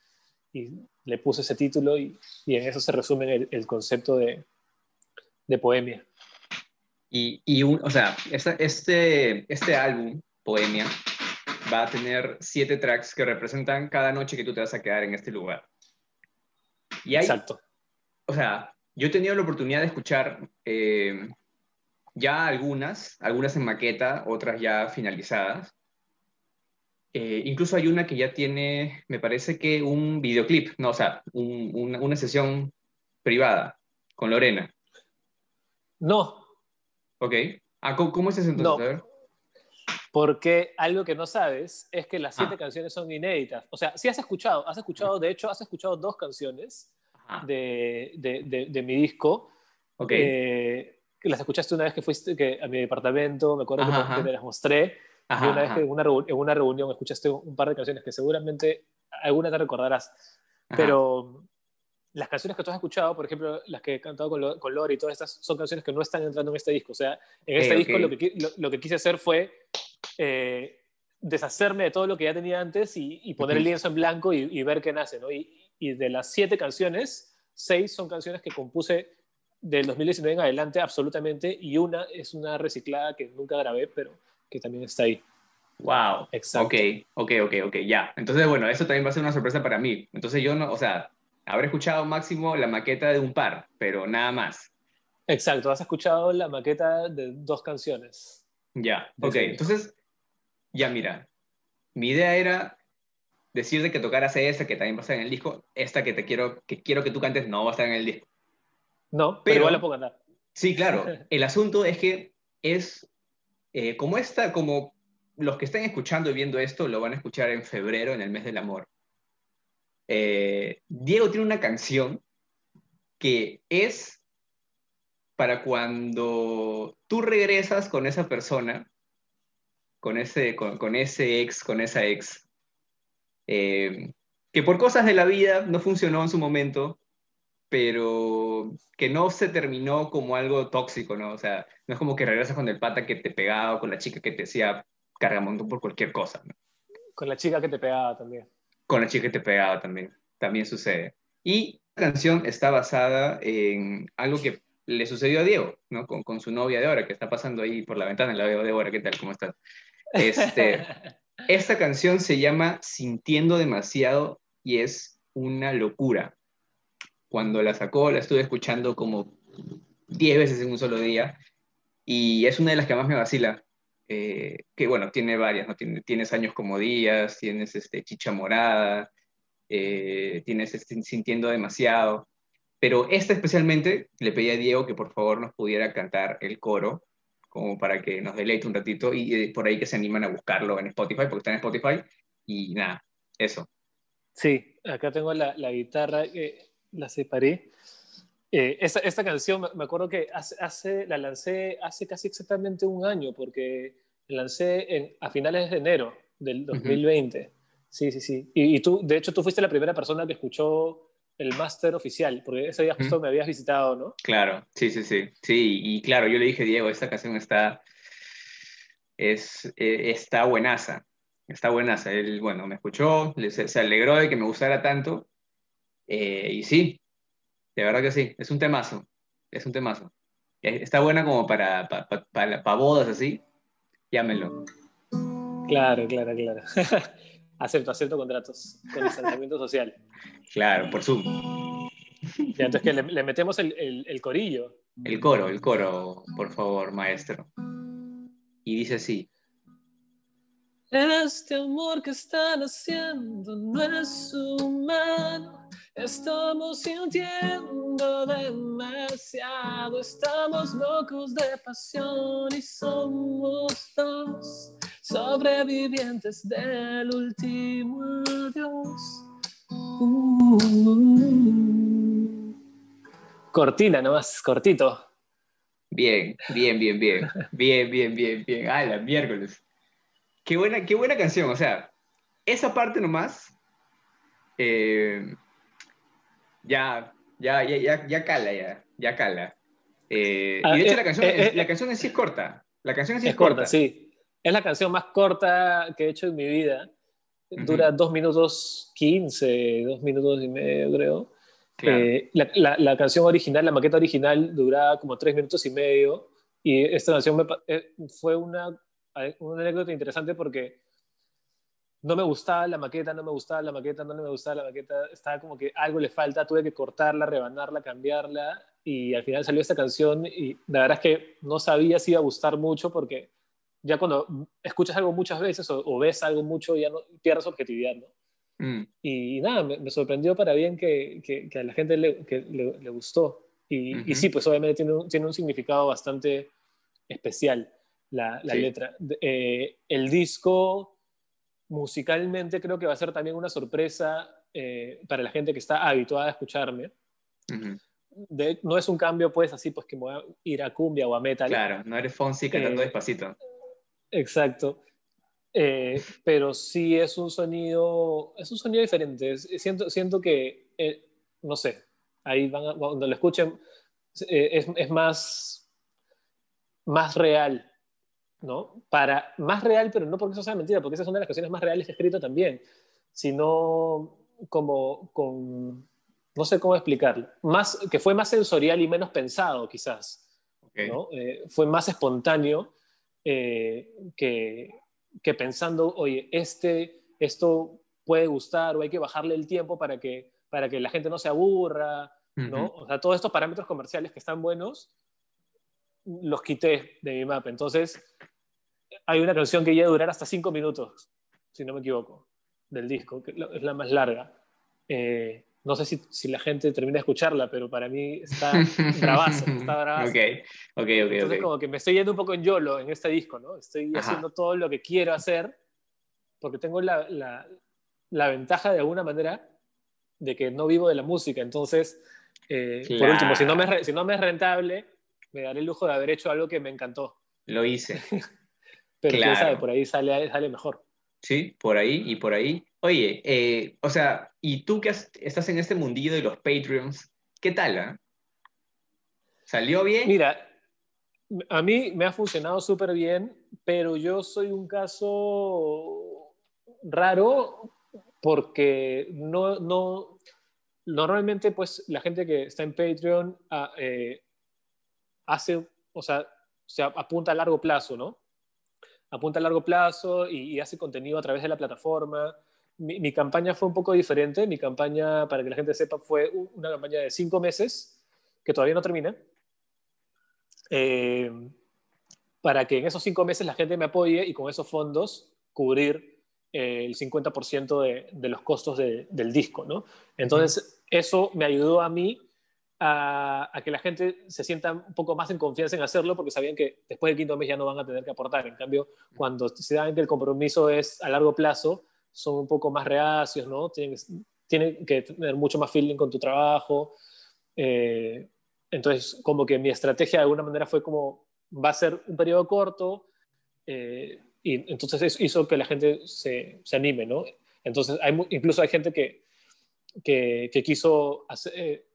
y le puse ese título y, y en eso se resume el, concepto de, de, poemia. Y, y un, o sea, este, este álbum, Poemia, va a tener siete tracks que representan cada noche que tú te vas a quedar en este lugar. Y hay, Exacto. O sea, yo he tenido la oportunidad de escuchar eh, ya algunas, algunas en maqueta, otras ya finalizadas. Eh, incluso hay una que ya tiene, me parece que un videoclip, no, o sea, una, sesión privada con Lorena. No. Ok. Ah, ¿cómo, es eso entonces? No. Porque algo que no sabes es que las siete ah. canciones son inéditas. O sea, sí has escuchado, has escuchado, de hecho, has escuchado dos canciones de, de, mi disco. Ok. Eh, que las escuchaste una vez que fuiste que, a mi departamento, me acuerdo que, te las mostré y una vez que en una, en una, reunión escuchaste un par de canciones que seguramente alguna te recordarás, pero las canciones que tú has escuchado, por ejemplo, las que he cantado con, con Lori y todas estas, son canciones que no están entrando en este disco. O sea, en este disco Lo, que, lo, que quise hacer fue eh, deshacerme de todo lo que ya tenía antes y, poner el lienzo en blanco y, ver qué nace. ¿no? Y, y, de las siete canciones, seis son canciones que compuse del 2019 en adelante absolutamente y una es una reciclada que nunca grabé, pero que también está ahí. Wow. Exacto. Ok, ok, ok, ok, ya. Entonces, bueno, eso también va a ser una sorpresa para mí. Entonces yo no, o sea, Habré escuchado máximo la maqueta de un par, pero nada más. Exacto, has escuchado la maqueta de dos canciones. Ya, ok. Entonces, ya mira, mi idea era decirte que tocaras esta que también va a estar en el disco, esta que te quiero que quiero que tú cantes no va a estar en el disco. No, pero, igual la puedo cantar. Sí, claro. [laughs] El asunto es que es eh, como esta, como los que están escuchando y viendo esto lo van a escuchar en febrero, en el mes del amor. Eh, Diego tiene una canción que es para cuando tú regresas con esa persona, con ese, con, ese ex, con esa ex, eh, que por cosas de la vida no funcionó en su momento, pero que no se terminó como algo tóxico, ¿no? O sea, no es como que regresas con el pata que te pegaba o con la chica que te decía cargamontón por cualquier cosa. Con la chica que te pegaba también. Con la chica que te pegaba también, también sucede. Y la canción está basada en algo que le sucedió a Diego, ¿no? Con, con su novia de ahora, que está pasando ahí por la ventana, la veo de ahora, ¿qué tal? ¿Cómo estás? Este, [laughs] esta canción se llama Sintiendo demasiado y es una locura. Cuando la sacó, la estuve escuchando como 10 veces en un solo día y es una de las que más me vacila. Eh, que bueno, tiene varias, ¿no? tienes años como días, tienes este, chicha morada, eh, tienes este, sintiendo demasiado. Pero esta especialmente le pedí a Diego que por favor nos pudiera cantar el coro, como para que nos deleite un ratito y eh, por ahí que se animan a buscarlo en Spotify, porque está en Spotify. Y nada, eso. Sí, acá tengo la, la guitarra, la separé. Eh, esta, esta, canción, me acuerdo que hace, hace, la lancé hace casi exactamente un año, porque la lancé en, a finales de enero del 2020. Sí, sí, sí. Y, y, tú, de hecho, tú fuiste la primera persona que escuchó el máster oficial, porque ese día justo me habías visitado, ¿no? Claro, sí, sí, sí. Sí, y claro, yo le dije, Diego, esta canción está, es, eh, está buenaza, está buenaza. Él, bueno, me escuchó, se, se alegró de que me gustara tanto, eh, y sí, de verdad que sí, es un temazo, es un temazo. Está buena como para, para, para, bodas así, llámelo. Claro, claro, claro. [laughs] acepto, acepto contratos con distanciamiento social. Claro, por Zoom. Ya, entonces que le, metemos el, el, el, corillo. El coro, el coro, por favor, maestro. Y dice así. Este amor que están haciendo no es humano. Estamos sintiendo demasiado, estamos locos de pasión y somos dos sobrevivientes del último adiós. Uh. Cortina nomás, cortito. Bien, bien, bien, bien. Bien, bien, bien, bien. Ah, la miércoles. Qué buena, qué buena canción. O sea, esa parte nomás. Eh, ya, ya, ya, ya, cala, ya, ya cala. Eh, y de hecho, ah, la, canción, eh, la canción en sí es corta. La canción en sí es, corta, sí. Es la canción más corta que he hecho en mi vida. Dura dos minutos quince, dos minutos y medio, creo. la, la, canción original, la maqueta original, duraba como tres minutos y medio. Y esta canción me, fue una una anécdota interesante porque no me gustaba la maqueta, no me gustaba la maqueta, no me gustaba la maqueta, estaba como que algo le falta, tuve que cortarla, rebanarla, cambiarla y al final salió esta canción y la verdad es que no sabía si iba a gustar mucho porque ya cuando escuchas algo muchas veces o, ves algo mucho ya no pierdes objetividad, ¿no? Mm. Y, nada, me, sorprendió para bien que, que, a la gente le, le, gustó. Y, y, sí, pues obviamente tiene un, tiene un significado bastante especial la, letra. Eh, el disco musicalmente creo que va a ser también una sorpresa eh, para la gente que está habituada a escucharme. no es un cambio pues así pues que me voy a ir a cumbia o a metal. Claro, no eres Fonsi cantando eh, despacito. Exacto. pero sí es un sonido, es un sonido diferente. Siento, siento que, no sé, ahí van cuando lo escuchen, es, es, más, más real ¿no? Para, más real, pero no porque eso sea mentira, porque esa es una de las canciones más reales que he escrito también, sino como con, no sé cómo explicarlo, más, que fue más sensorial y menos pensado quizás, ¿no? Eh, fue más espontáneo eh, que, que, pensando, oye, este, esto puede gustar o hay que bajarle el tiempo para que, para que la gente no se aburra, ¿no? O sea, todos estos parámetros comerciales que están buenos, los quité de mi mapa. Entonces, hay una canción que ya durar hasta cinco minutos, si no me equivoco, del disco, que es la más larga. Eh, no sé si, si, la gente termina de escucharla, pero para mí está [laughs] bravazo, está bravazo. Ok, ok, ok. Entonces como que me estoy yendo un poco en YOLO en este disco, ¿no? Estoy haciendo todo lo que quiero hacer porque tengo la, la, la, ventaja de alguna manera de que no vivo de la música. Entonces, eh, por último, si no, me, si no me es rentable, me daré el lujo de haber hecho algo que me encantó. Lo hice. [laughs] pero quién sabe, por ahí sale, sale mejor. Sí, por ahí y por ahí. Oye, eh, o sea, y tú que estás en este mundillo de los Patreons, ¿qué tal? Ah? ¿Salió bien? Mira, a mí me ha funcionado súper bien, pero yo soy un caso raro porque no, no, normalmente pues la gente que está en Patreon ah, eh, hace, o sea, se apunta a largo plazo, ¿no? Apunta a largo plazo y, y hace contenido a través de la plataforma mi, campaña fue un poco diferente. Mi campaña, para que la gente sepa, fue una campaña de cinco meses, que todavía no termina, eh, para que en esos cinco meses la gente me apoye y con esos fondos cubrir eh, el 50% de, de, los costos del disco. ¿no? Entonces, eso me ayudó a mí a, que la gente se sienta un poco más en confianza en hacerlo, porque sabían que después del quinto mes ya no van a tener que aportar. En cambio, cuando se dan que el compromiso es a largo plazo, son un poco más reacios, ¿no? Tienen, tienen que tener mucho más feeling con tu trabajo. Eh, entonces, como que mi estrategia de alguna manera fue como, va a ser un periodo corto, eh, y entonces eso hizo que la gente se, se anime, ¿no? Entonces, hay, incluso hay gente que, que, quiso eh,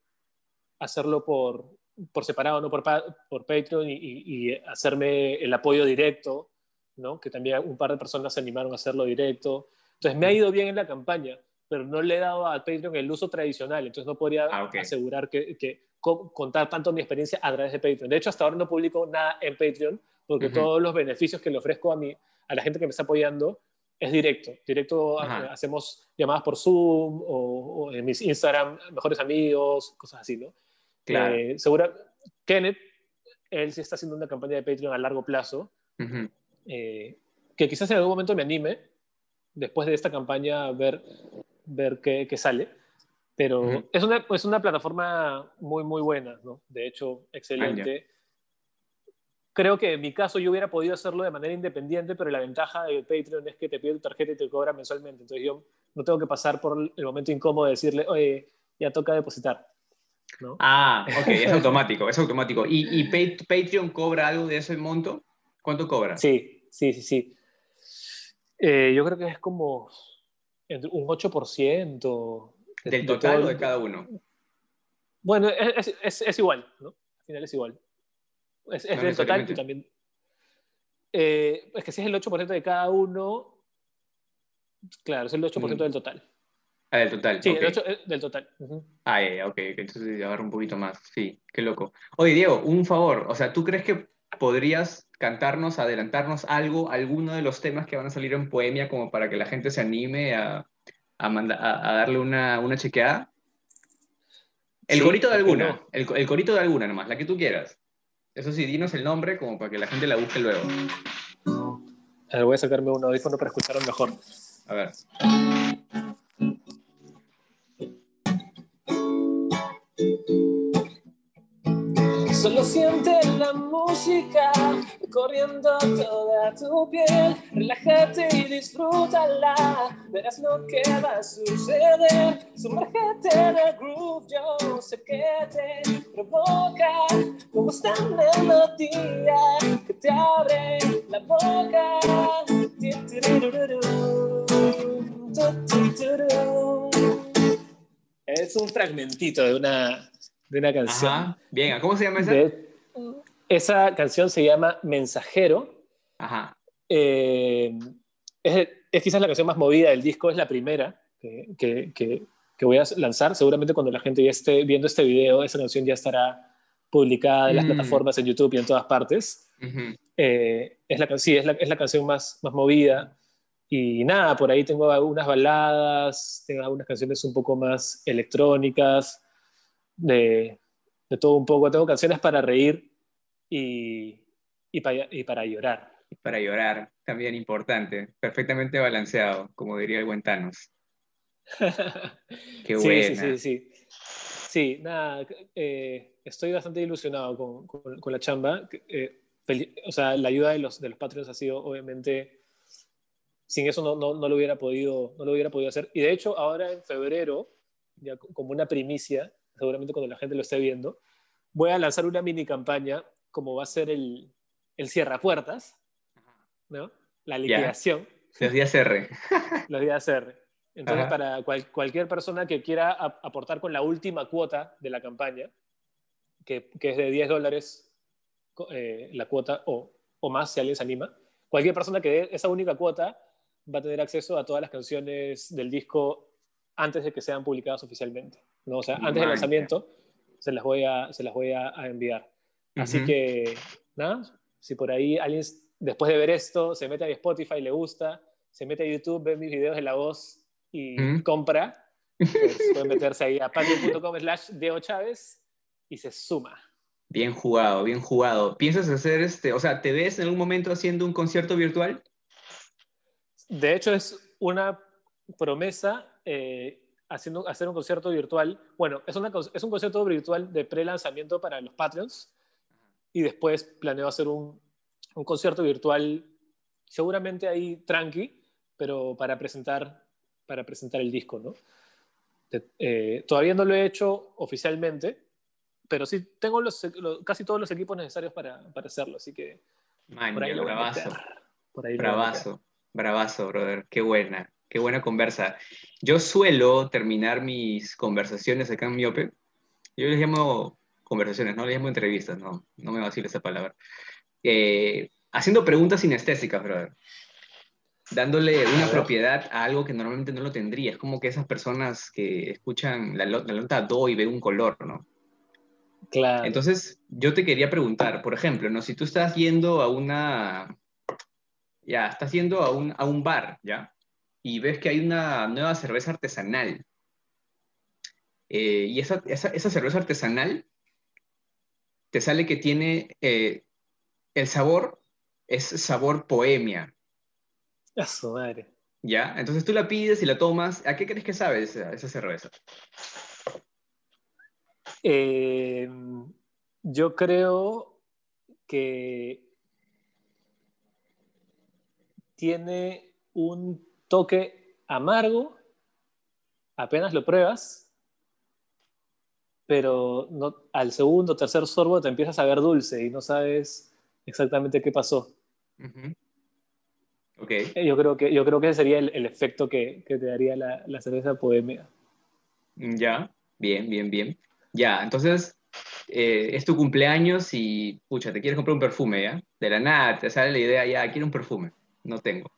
hacerlo por, por separado, no por, por Patreon, y, y, hacerme el apoyo directo, ¿no? Que también un par de personas se animaron a hacerlo directo. Entonces me ha ido bien en la campaña, pero no le he dado al Patreon el uso tradicional, entonces no podría ah, asegurar que, que, contar tanto mi experiencia a través de Patreon. De hecho, hasta ahora no publico nada en Patreon porque todos los beneficios que le ofrezco a, mí, a la gente que me está apoyando es directo. Directo hacemos llamadas por Zoom o, en mis Instagram, mejores amigos, cosas así, ¿no? Claro. Eh, segura, Kenneth, él sí está haciendo una campaña de Patreon a largo plazo, eh, que quizás en algún momento me anime, después de esta campaña ver, ver qué, qué sale. Pero es, una, es una plataforma muy, muy buena, ¿no? De hecho, excelente. Creo que en mi caso yo hubiera podido hacerlo de manera independiente, pero la ventaja de Patreon es que te pide tu tarjeta y te cobra mensualmente. Entonces yo no tengo que pasar por el momento incómodo de decirle, oye, ya toca depositar. ¿No? Ah, ok, es [laughs] automático, es automático. ¿Y, y Patreon cobra algo de ese monto? ¿Cuánto cobra? Sí, sí, sí, sí. Eh, yo creo que es como un 8%. ¿Del total o de cada uno? Bueno, es, es, es, igual, ¿no? Al final es igual. Es, del total y también... Eh, es que si es el 8% de cada uno, claro, es el 8% mm. del total. Ah, del total. Sí, el 8, eh, del total. Ah, ya, ok, entonces agarro un poquito más. Sí, qué loco. Oye, Diego, un favor, o sea, ¿tú crees que podrías cantarnos, adelantarnos algo, alguno de los temas que van a salir en Poemia como para que la gente se anime a, a, a, darle una, una, chequeada? El corito de alguna, el, el, corito de alguna nomás, la que tú quieras. Eso sí, dinos el nombre como para que la gente la busque luego. A ver, voy a sacarme un audífono para escucharlo mejor. A ver. Solo siente la música corriendo toda tu piel. Relájate y disfrútala. Verás lo que va a suceder. Sumérgete en el groove. Yo sé que te provoca. Como esta melodía que te abre la boca. Es un fragmentito de una de una canción. Bien, ¿cómo se llama esa? esa canción se llama Mensajero. Ajá. Eh, es, es, quizás la canción más movida del disco, es la primera que, que, que, voy a lanzar. Seguramente cuando la gente ya esté viendo este video, esa canción ya estará publicada en las mm. plataformas, en YouTube y en todas partes. eh, es la, sí, es la, es la canción más, más movida. Y nada, por ahí tengo algunas baladas, tengo algunas canciones un poco más electrónicas, de, de todo un poco. Tengo canciones para reír y, y, para, y para llorar. Para llorar, también importante, perfectamente balanceado, como diría el buen Thanos. [laughs] Qué sí, Sí, sí, sí. Sí, nada, eh, estoy bastante ilusionado con, con, la chamba. Eh, o sea, la ayuda de los, de los Patreons ha sido obviamente sin eso no, no, no, lo hubiera podido, no lo hubiera podido hacer. Y de hecho, ahora en febrero, ya como una primicia, seguramente cuando la gente lo esté viendo, voy a lanzar una mini campaña como va a ser el, el cierrapuertas, ¿no? La liquidación. Los días R. [laughs] Los días R. Entonces, para cualquier persona que quiera aportar con la última cuota de la campaña, que, que es de 10 dólares eh, la cuota o, o, más, si alguien se anima, cualquier persona que dé esa única cuota va a tener acceso a todas las canciones del disco antes de que sean publicadas oficialmente. ¿No? O sea, antes del lanzamiento se las voy a, se las voy a, enviar. Así que, nada, si por ahí alguien después de ver esto se mete a Spotify, le gusta, se mete a YouTube, ve mis videos de la voz y compra, pues [laughs] pueden meterse ahí a patreon.com slash Chávez y se suma. Bien jugado, bien jugado. ¿Piensas hacer este, o sea, te ves en algún momento haciendo un concierto virtual? De hecho, es una promesa eh, haciendo, hacer un concierto virtual. Bueno, es, una, es un concierto virtual de pre-lanzamiento para los Patreons y después planeo hacer un, un concierto virtual, seguramente ahí tranqui, pero para presentar, para presentar el disco, ¿no? Eh, todavía no lo he hecho oficialmente, pero sí tengo los, casi todos los equipos necesarios para, para hacerlo, así que... por ahí lo bravazo. Por ahí bravazo, bravazo, brother. Qué buena, qué buena conversa. Yo suelo terminar mis conversaciones acá en Miope. Yo les llamo conversaciones, no les llamo entrevistas, no, no me vacile esa palabra. Eh, haciendo preguntas sinestésicas, brother. Dándole una propiedad a algo que normalmente no lo tendría. Es como que esas personas que escuchan la, la nota do y ven un color, ¿no? Claro. Entonces, yo te quería preguntar, por ejemplo, ¿no? si tú estás yendo a una, ya, estás yendo a un, a un bar, ¿ya? Y ves que hay una nueva cerveza artesanal. Eh, y esa, esa, esa, cerveza artesanal te sale que tiene eh, el sabor, es sabor poemia. A su madre. ¿Ya? Entonces tú la pides y la tomas. ¿A qué crees que sabe esa, esa cerveza? Eh, yo creo que tiene un toque amargo, apenas lo pruebas, pero no, al segundo o tercer sorbo te empiezas a ver dulce y no sabes exactamente qué pasó. okay. Eh, yo, creo que, yo creo que ese sería el, el efecto que, que, te daría la, la cerveza poemia. Ya, bien, bien, bien. Ya, entonces eh, es tu cumpleaños y, pucha, te quieres comprar un perfume, ¿ya? De la nada te sale la idea, ya, quiero un perfume, no tengo.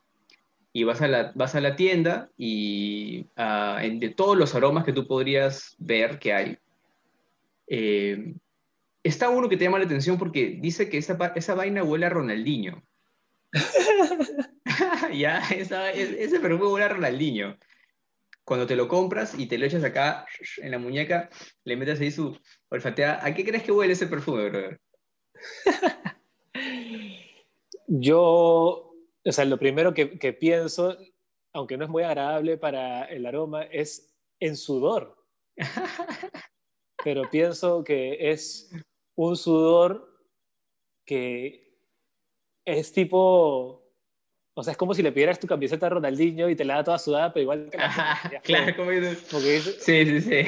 Y vas a la, vas a la tienda y uh, de todos los aromas que tú podrías ver que hay, eh, está uno que te llama la atención porque dice que esa, esa vaina huele a Ronaldinho. [laughs] ya, esa, ese perfume huele a Ronaldinho cuando te lo compras y te lo echas acá [laughs] en la muñeca, le metes ahí su olfatea. ¿A qué crees que huele ese perfume, brother? [laughs] Yo, o sea, lo primero que, que, pienso, aunque no es muy agradable para el aroma, es en sudor. Pero pienso que es un sudor que es tipo o sea, es como si le pidieras tu camiseta a Ronaldinho y te la da toda sudada, pero igual te la [laughs] Claro, como dices. Sí, sí, sí.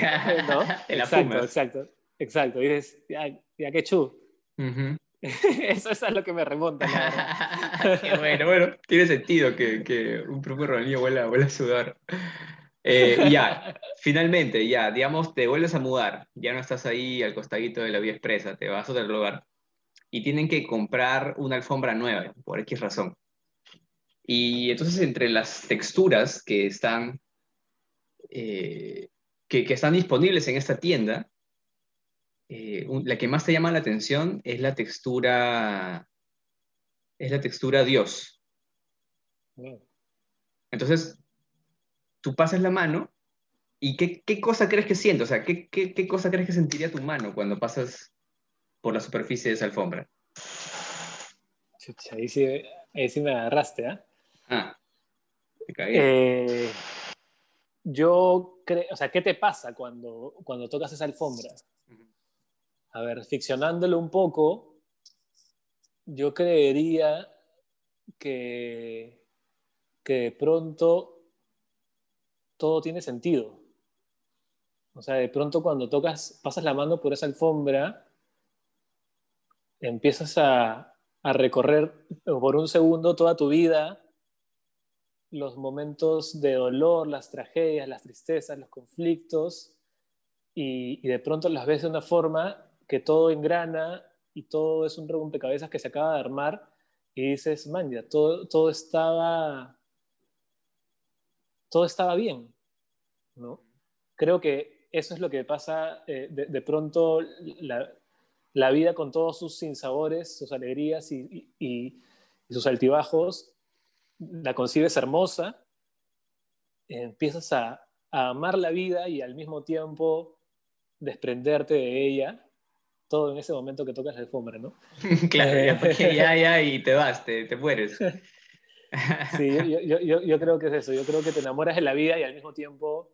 ¿No? [laughs] Te la exacto, exacto, exacto. Y dices, ya, ya qué chu. eso, [laughs] eso, es lo que me remonta. [laughs] qué bueno, bueno, tiene sentido que, que un propio Ronaldinho vuela, vuela a sudar. Eh, ya, [laughs] finalmente, ya, digamos, te vuelves a mudar, ya no estás ahí al costadito de la vía expresa, te vas a otro lugar y tienen que comprar una alfombra nueva, por X razón. Y entonces entre las texturas que están, eh, que, que, están disponibles en esta tienda, eh, la que más te llama la atención es la textura, es la textura Dios. Entonces, tú pasas la mano y ¿qué, qué cosa crees que siente? O sea, ¿qué, ¿qué, qué, cosa crees que sentiría tu mano cuando pasas por la superficie de esa alfombra? Chucha, ahí sí, ahí sí me agarraste, ¿ah? Ah, te caí. Eh, yo creo, o sea, ¿qué te pasa cuando, cuando tocas esa alfombra? A ver, ficcionándolo un poco, yo creería que, que de pronto todo tiene sentido. O sea, de pronto cuando tocas, pasas la mano por esa alfombra, empiezas a, a recorrer por un segundo toda tu vida, los momentos de dolor, las tragedias, las tristezas, los conflictos, y, y de pronto las ves de una forma que todo engrana y todo es un rompecabezas que se acaba de armar y dices, man, ya, todo, todo estaba todo estaba bien, ¿no? Creo que eso es lo que pasa eh, de, de, pronto la, la, vida con todos sus sinsabores, sus alegrías y, y, sus altibajos, la concibes hermosa, empiezas a amar la vida y al mismo tiempo desprenderte de ella todo en ese momento que tocas la alfombra, ¿no? [laughs] claro, ya, porque ya, ya, y te vas, te, te mueres. [laughs] sí, yo, yo, yo, yo, creo que es eso. Yo creo que te enamoras de la vida y al mismo tiempo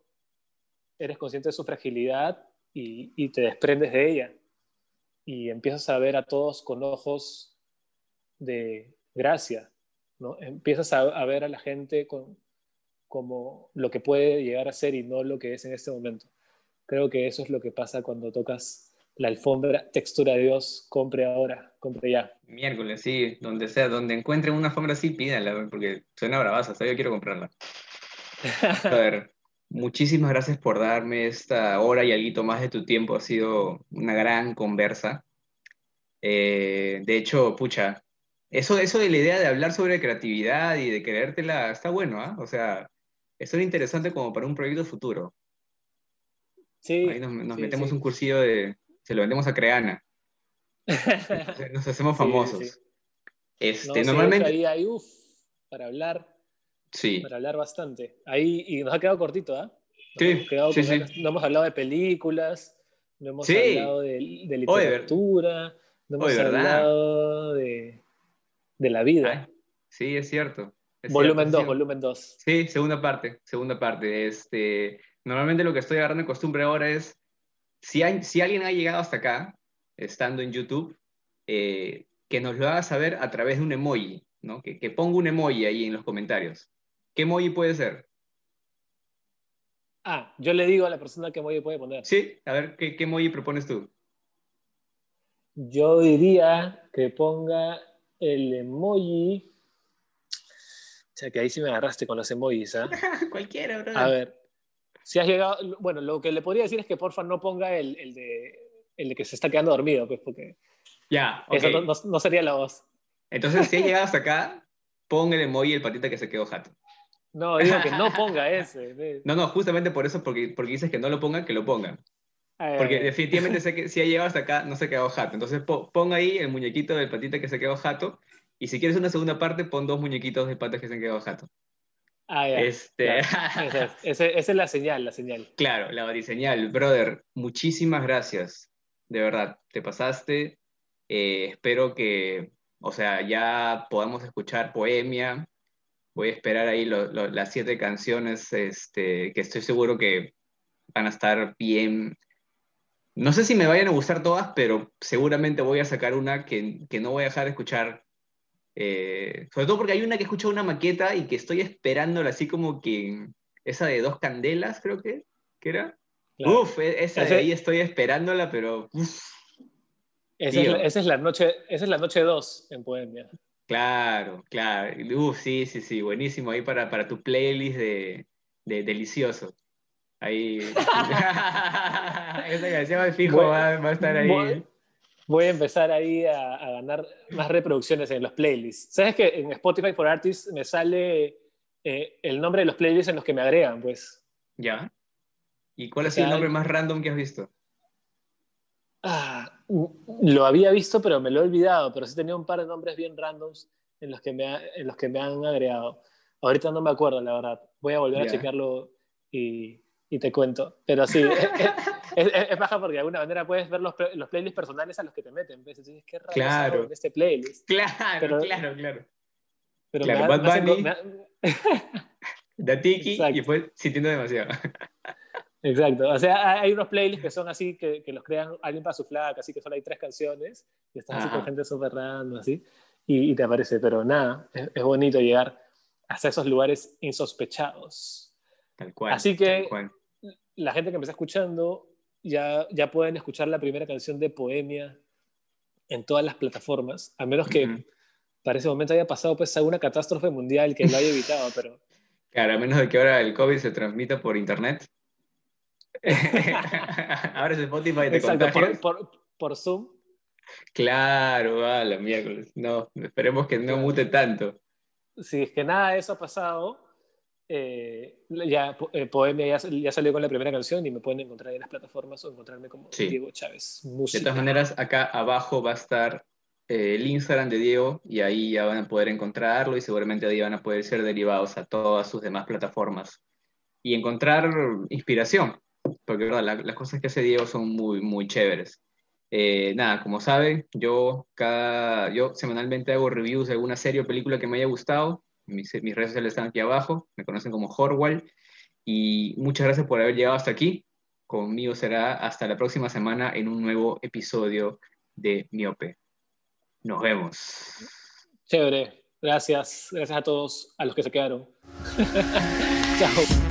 eres consciente de su fragilidad y, y te desprendes de ella. Y empiezas a ver a todos con ojos de gracia, ¿no? Empiezas a, a ver a la gente con, como lo que puede llegar a ser y no lo que es en este momento. Creo que eso es lo que pasa cuando tocas la alfombra, textura de Dios, compre ahora, compre ya. Miércoles, sí, donde sea, donde encuentren una alfombra así, pídanla, porque suena bravaza, hasta yo quiero comprarla. A ver, muchísimas gracias por darme esta hora y algo más de tu tiempo, ha sido una gran conversa. Eh, de hecho, pucha, eso, eso de la idea de hablar sobre creatividad y de creértela está bueno, ¿ah? ¿eh? O sea, es interesante como para un proyecto futuro. Sí. Ahí nos, nos sí, metemos sí. un cursillo de, se lo vendemos a Creana. [laughs] Nos hacemos famosos. Sí. Este, no, normalmente. ahí uff, para hablar. Sí. Para hablar bastante. Ahí, y nos ha quedado cortito, ¿ah? ¿eh? Sí, sí. No hemos hablado de películas, no hemos hablado de, de literatura, no hemos hablado de, de la vida. Ay, sí, es cierto. es volumen cierto, 2, sí. volumen 2. Sí, segunda parte, segunda parte. Este, normalmente lo que estoy agarrando en costumbre ahora es, si, hay, si alguien ha llegado hasta acá, estando en YouTube, eh, que nos lo haga saber a través de un emoji, ¿no? Que, que ponga un emoji ahí en los comentarios. ¿Qué emoji puede ser? Ah, yo le digo a la persona que emoji puede poner. Sí, a ver, ¿qué, qué emoji propones tú? Yo diría que ponga el emoji. O sea, que ahí sí me agarraste con los emojis, ¿ah? [laughs] Cualquiera, bro. A ver, si has llegado, bueno, lo que le podría decir es que porfa no ponga el, el de, el de que se está quedando dormido, pues, porque Ya, ok. eso no, sería la voz. Entonces, si ha llegado hasta acá, pon el emoji el patita que se quedó jato. No, digo que no [laughs] ponga ese. No, no, justamente por eso, porque, porque dices que no lo pongan, que lo pongan. Eh, Porque definitivamente [laughs] sé que si ha llegado hasta acá, no se quedó jato. Entonces, po- pon ahí el muñequito del patita que se quedó jato. Y si quieres una segunda parte, pon dos muñequitos de patas que se han quedado jato. Ah, ya, Este. [laughs] Esa es, ese- esa es la señal, la señal. claro, la bariseñal. Brother, muchísimas gracias. De verdad, te pasaste. Eh, espero que, o sea, ya podamos escuchar Poemia. Voy a esperar ahí lo- lo- las siete canciones este, que estoy seguro que van a estar bien. No sé si me vayan a gustar todas, pero seguramente voy a sacar una que, que no voy a dejar de escuchar. Eh, sobre todo porque hay una que he escuchado una maqueta y que estoy esperándola así como que esa de dos candelas, creo que, que era. Claro. Uf, e- esa de ahí estoy esperándola, pero uf, Esa, es la, esa es la noche, esa es la noche 2 en Poemia. claro, claro. Uf, sí, sí, sí, buenísimo ahí para, para tu playlist de, de delicioso. Ahí. [laughs] [laughs] Esa canción fijo Voy- va, va a estar ahí. Voy a empezar ahí a, a ganar más reproducciones en los playlists. ¿Sabes que en Spotify for Artists me sale eh, el nombre de los playlists en los que me agregan? Pues ¿Ya? ¿Y cuál ha sido el nombre más random que has visto? Ah, lo había visto, pero me lo he olvidado. Pero sí tenía un par de nombres bien randoms en los que me, ha- en los que me han agregado. Ahorita no me acuerdo, la verdad. Voy a volver a chequearlo y, y, te cuento. Pero sí, [laughs] es, es, baja porque de alguna manera puedes ver los, los playlists personales a los que te meten. ¿ves? Entonces, qué raro claro. en este playlist. Claro, claro, claro. Pero claro, Bad Bunny, [laughs] Datiki y después sintiendo demasiado. Exacto, o sea, hay unos playlists que son así, que, que los crean alguien para su flaca, así que solo hay tres canciones, y estás así con gente súper random, así, y, te aparece, pero nada, es, bonito llegar hasta esos lugares insospechados. Tal cual. Así que la gente que me está escuchando ya, ya pueden escuchar la primera canción de Poemia en todas las plataformas, a menos que para ese momento haya pasado pues alguna catástrofe mundial que lo haya evitado, pero... Claro, a menos de que ahora el COVID se transmita por internet. [laughs] ahora es Spotify te Exacto, por, por, Zoom. Claro, a la miércoles. No, esperemos que no mute tanto. Si es que nada de eso ha pasado, eh, ya eh, Poemia ya, salió con la primera canción y me pueden encontrar en las plataformas o encontrarme como Diego Chávez. De todas maneras, acá abajo va a estar eh, el Instagram de Diego y ahí ya van a poder encontrarlo y seguramente ahí van a poder ser derivados a todas sus demás plataformas y encontrar inspiración, porque ¿verdad? las cosas que hace Diego son muy, muy chéveres. Eh, nada, como saben, yo, cada, yo semanalmente hago reviews de alguna serie o película que me haya gustado. Mis, redes sociales están aquí abajo, me conocen como Horwell. Y muchas gracias por haber llegado hasta aquí. Conmigo será hasta la próxima semana en un nuevo episodio de Miope. Nos vemos. Chévere. Gracias. Gracias a todos, a los que se quedaron. [laughs] Chao.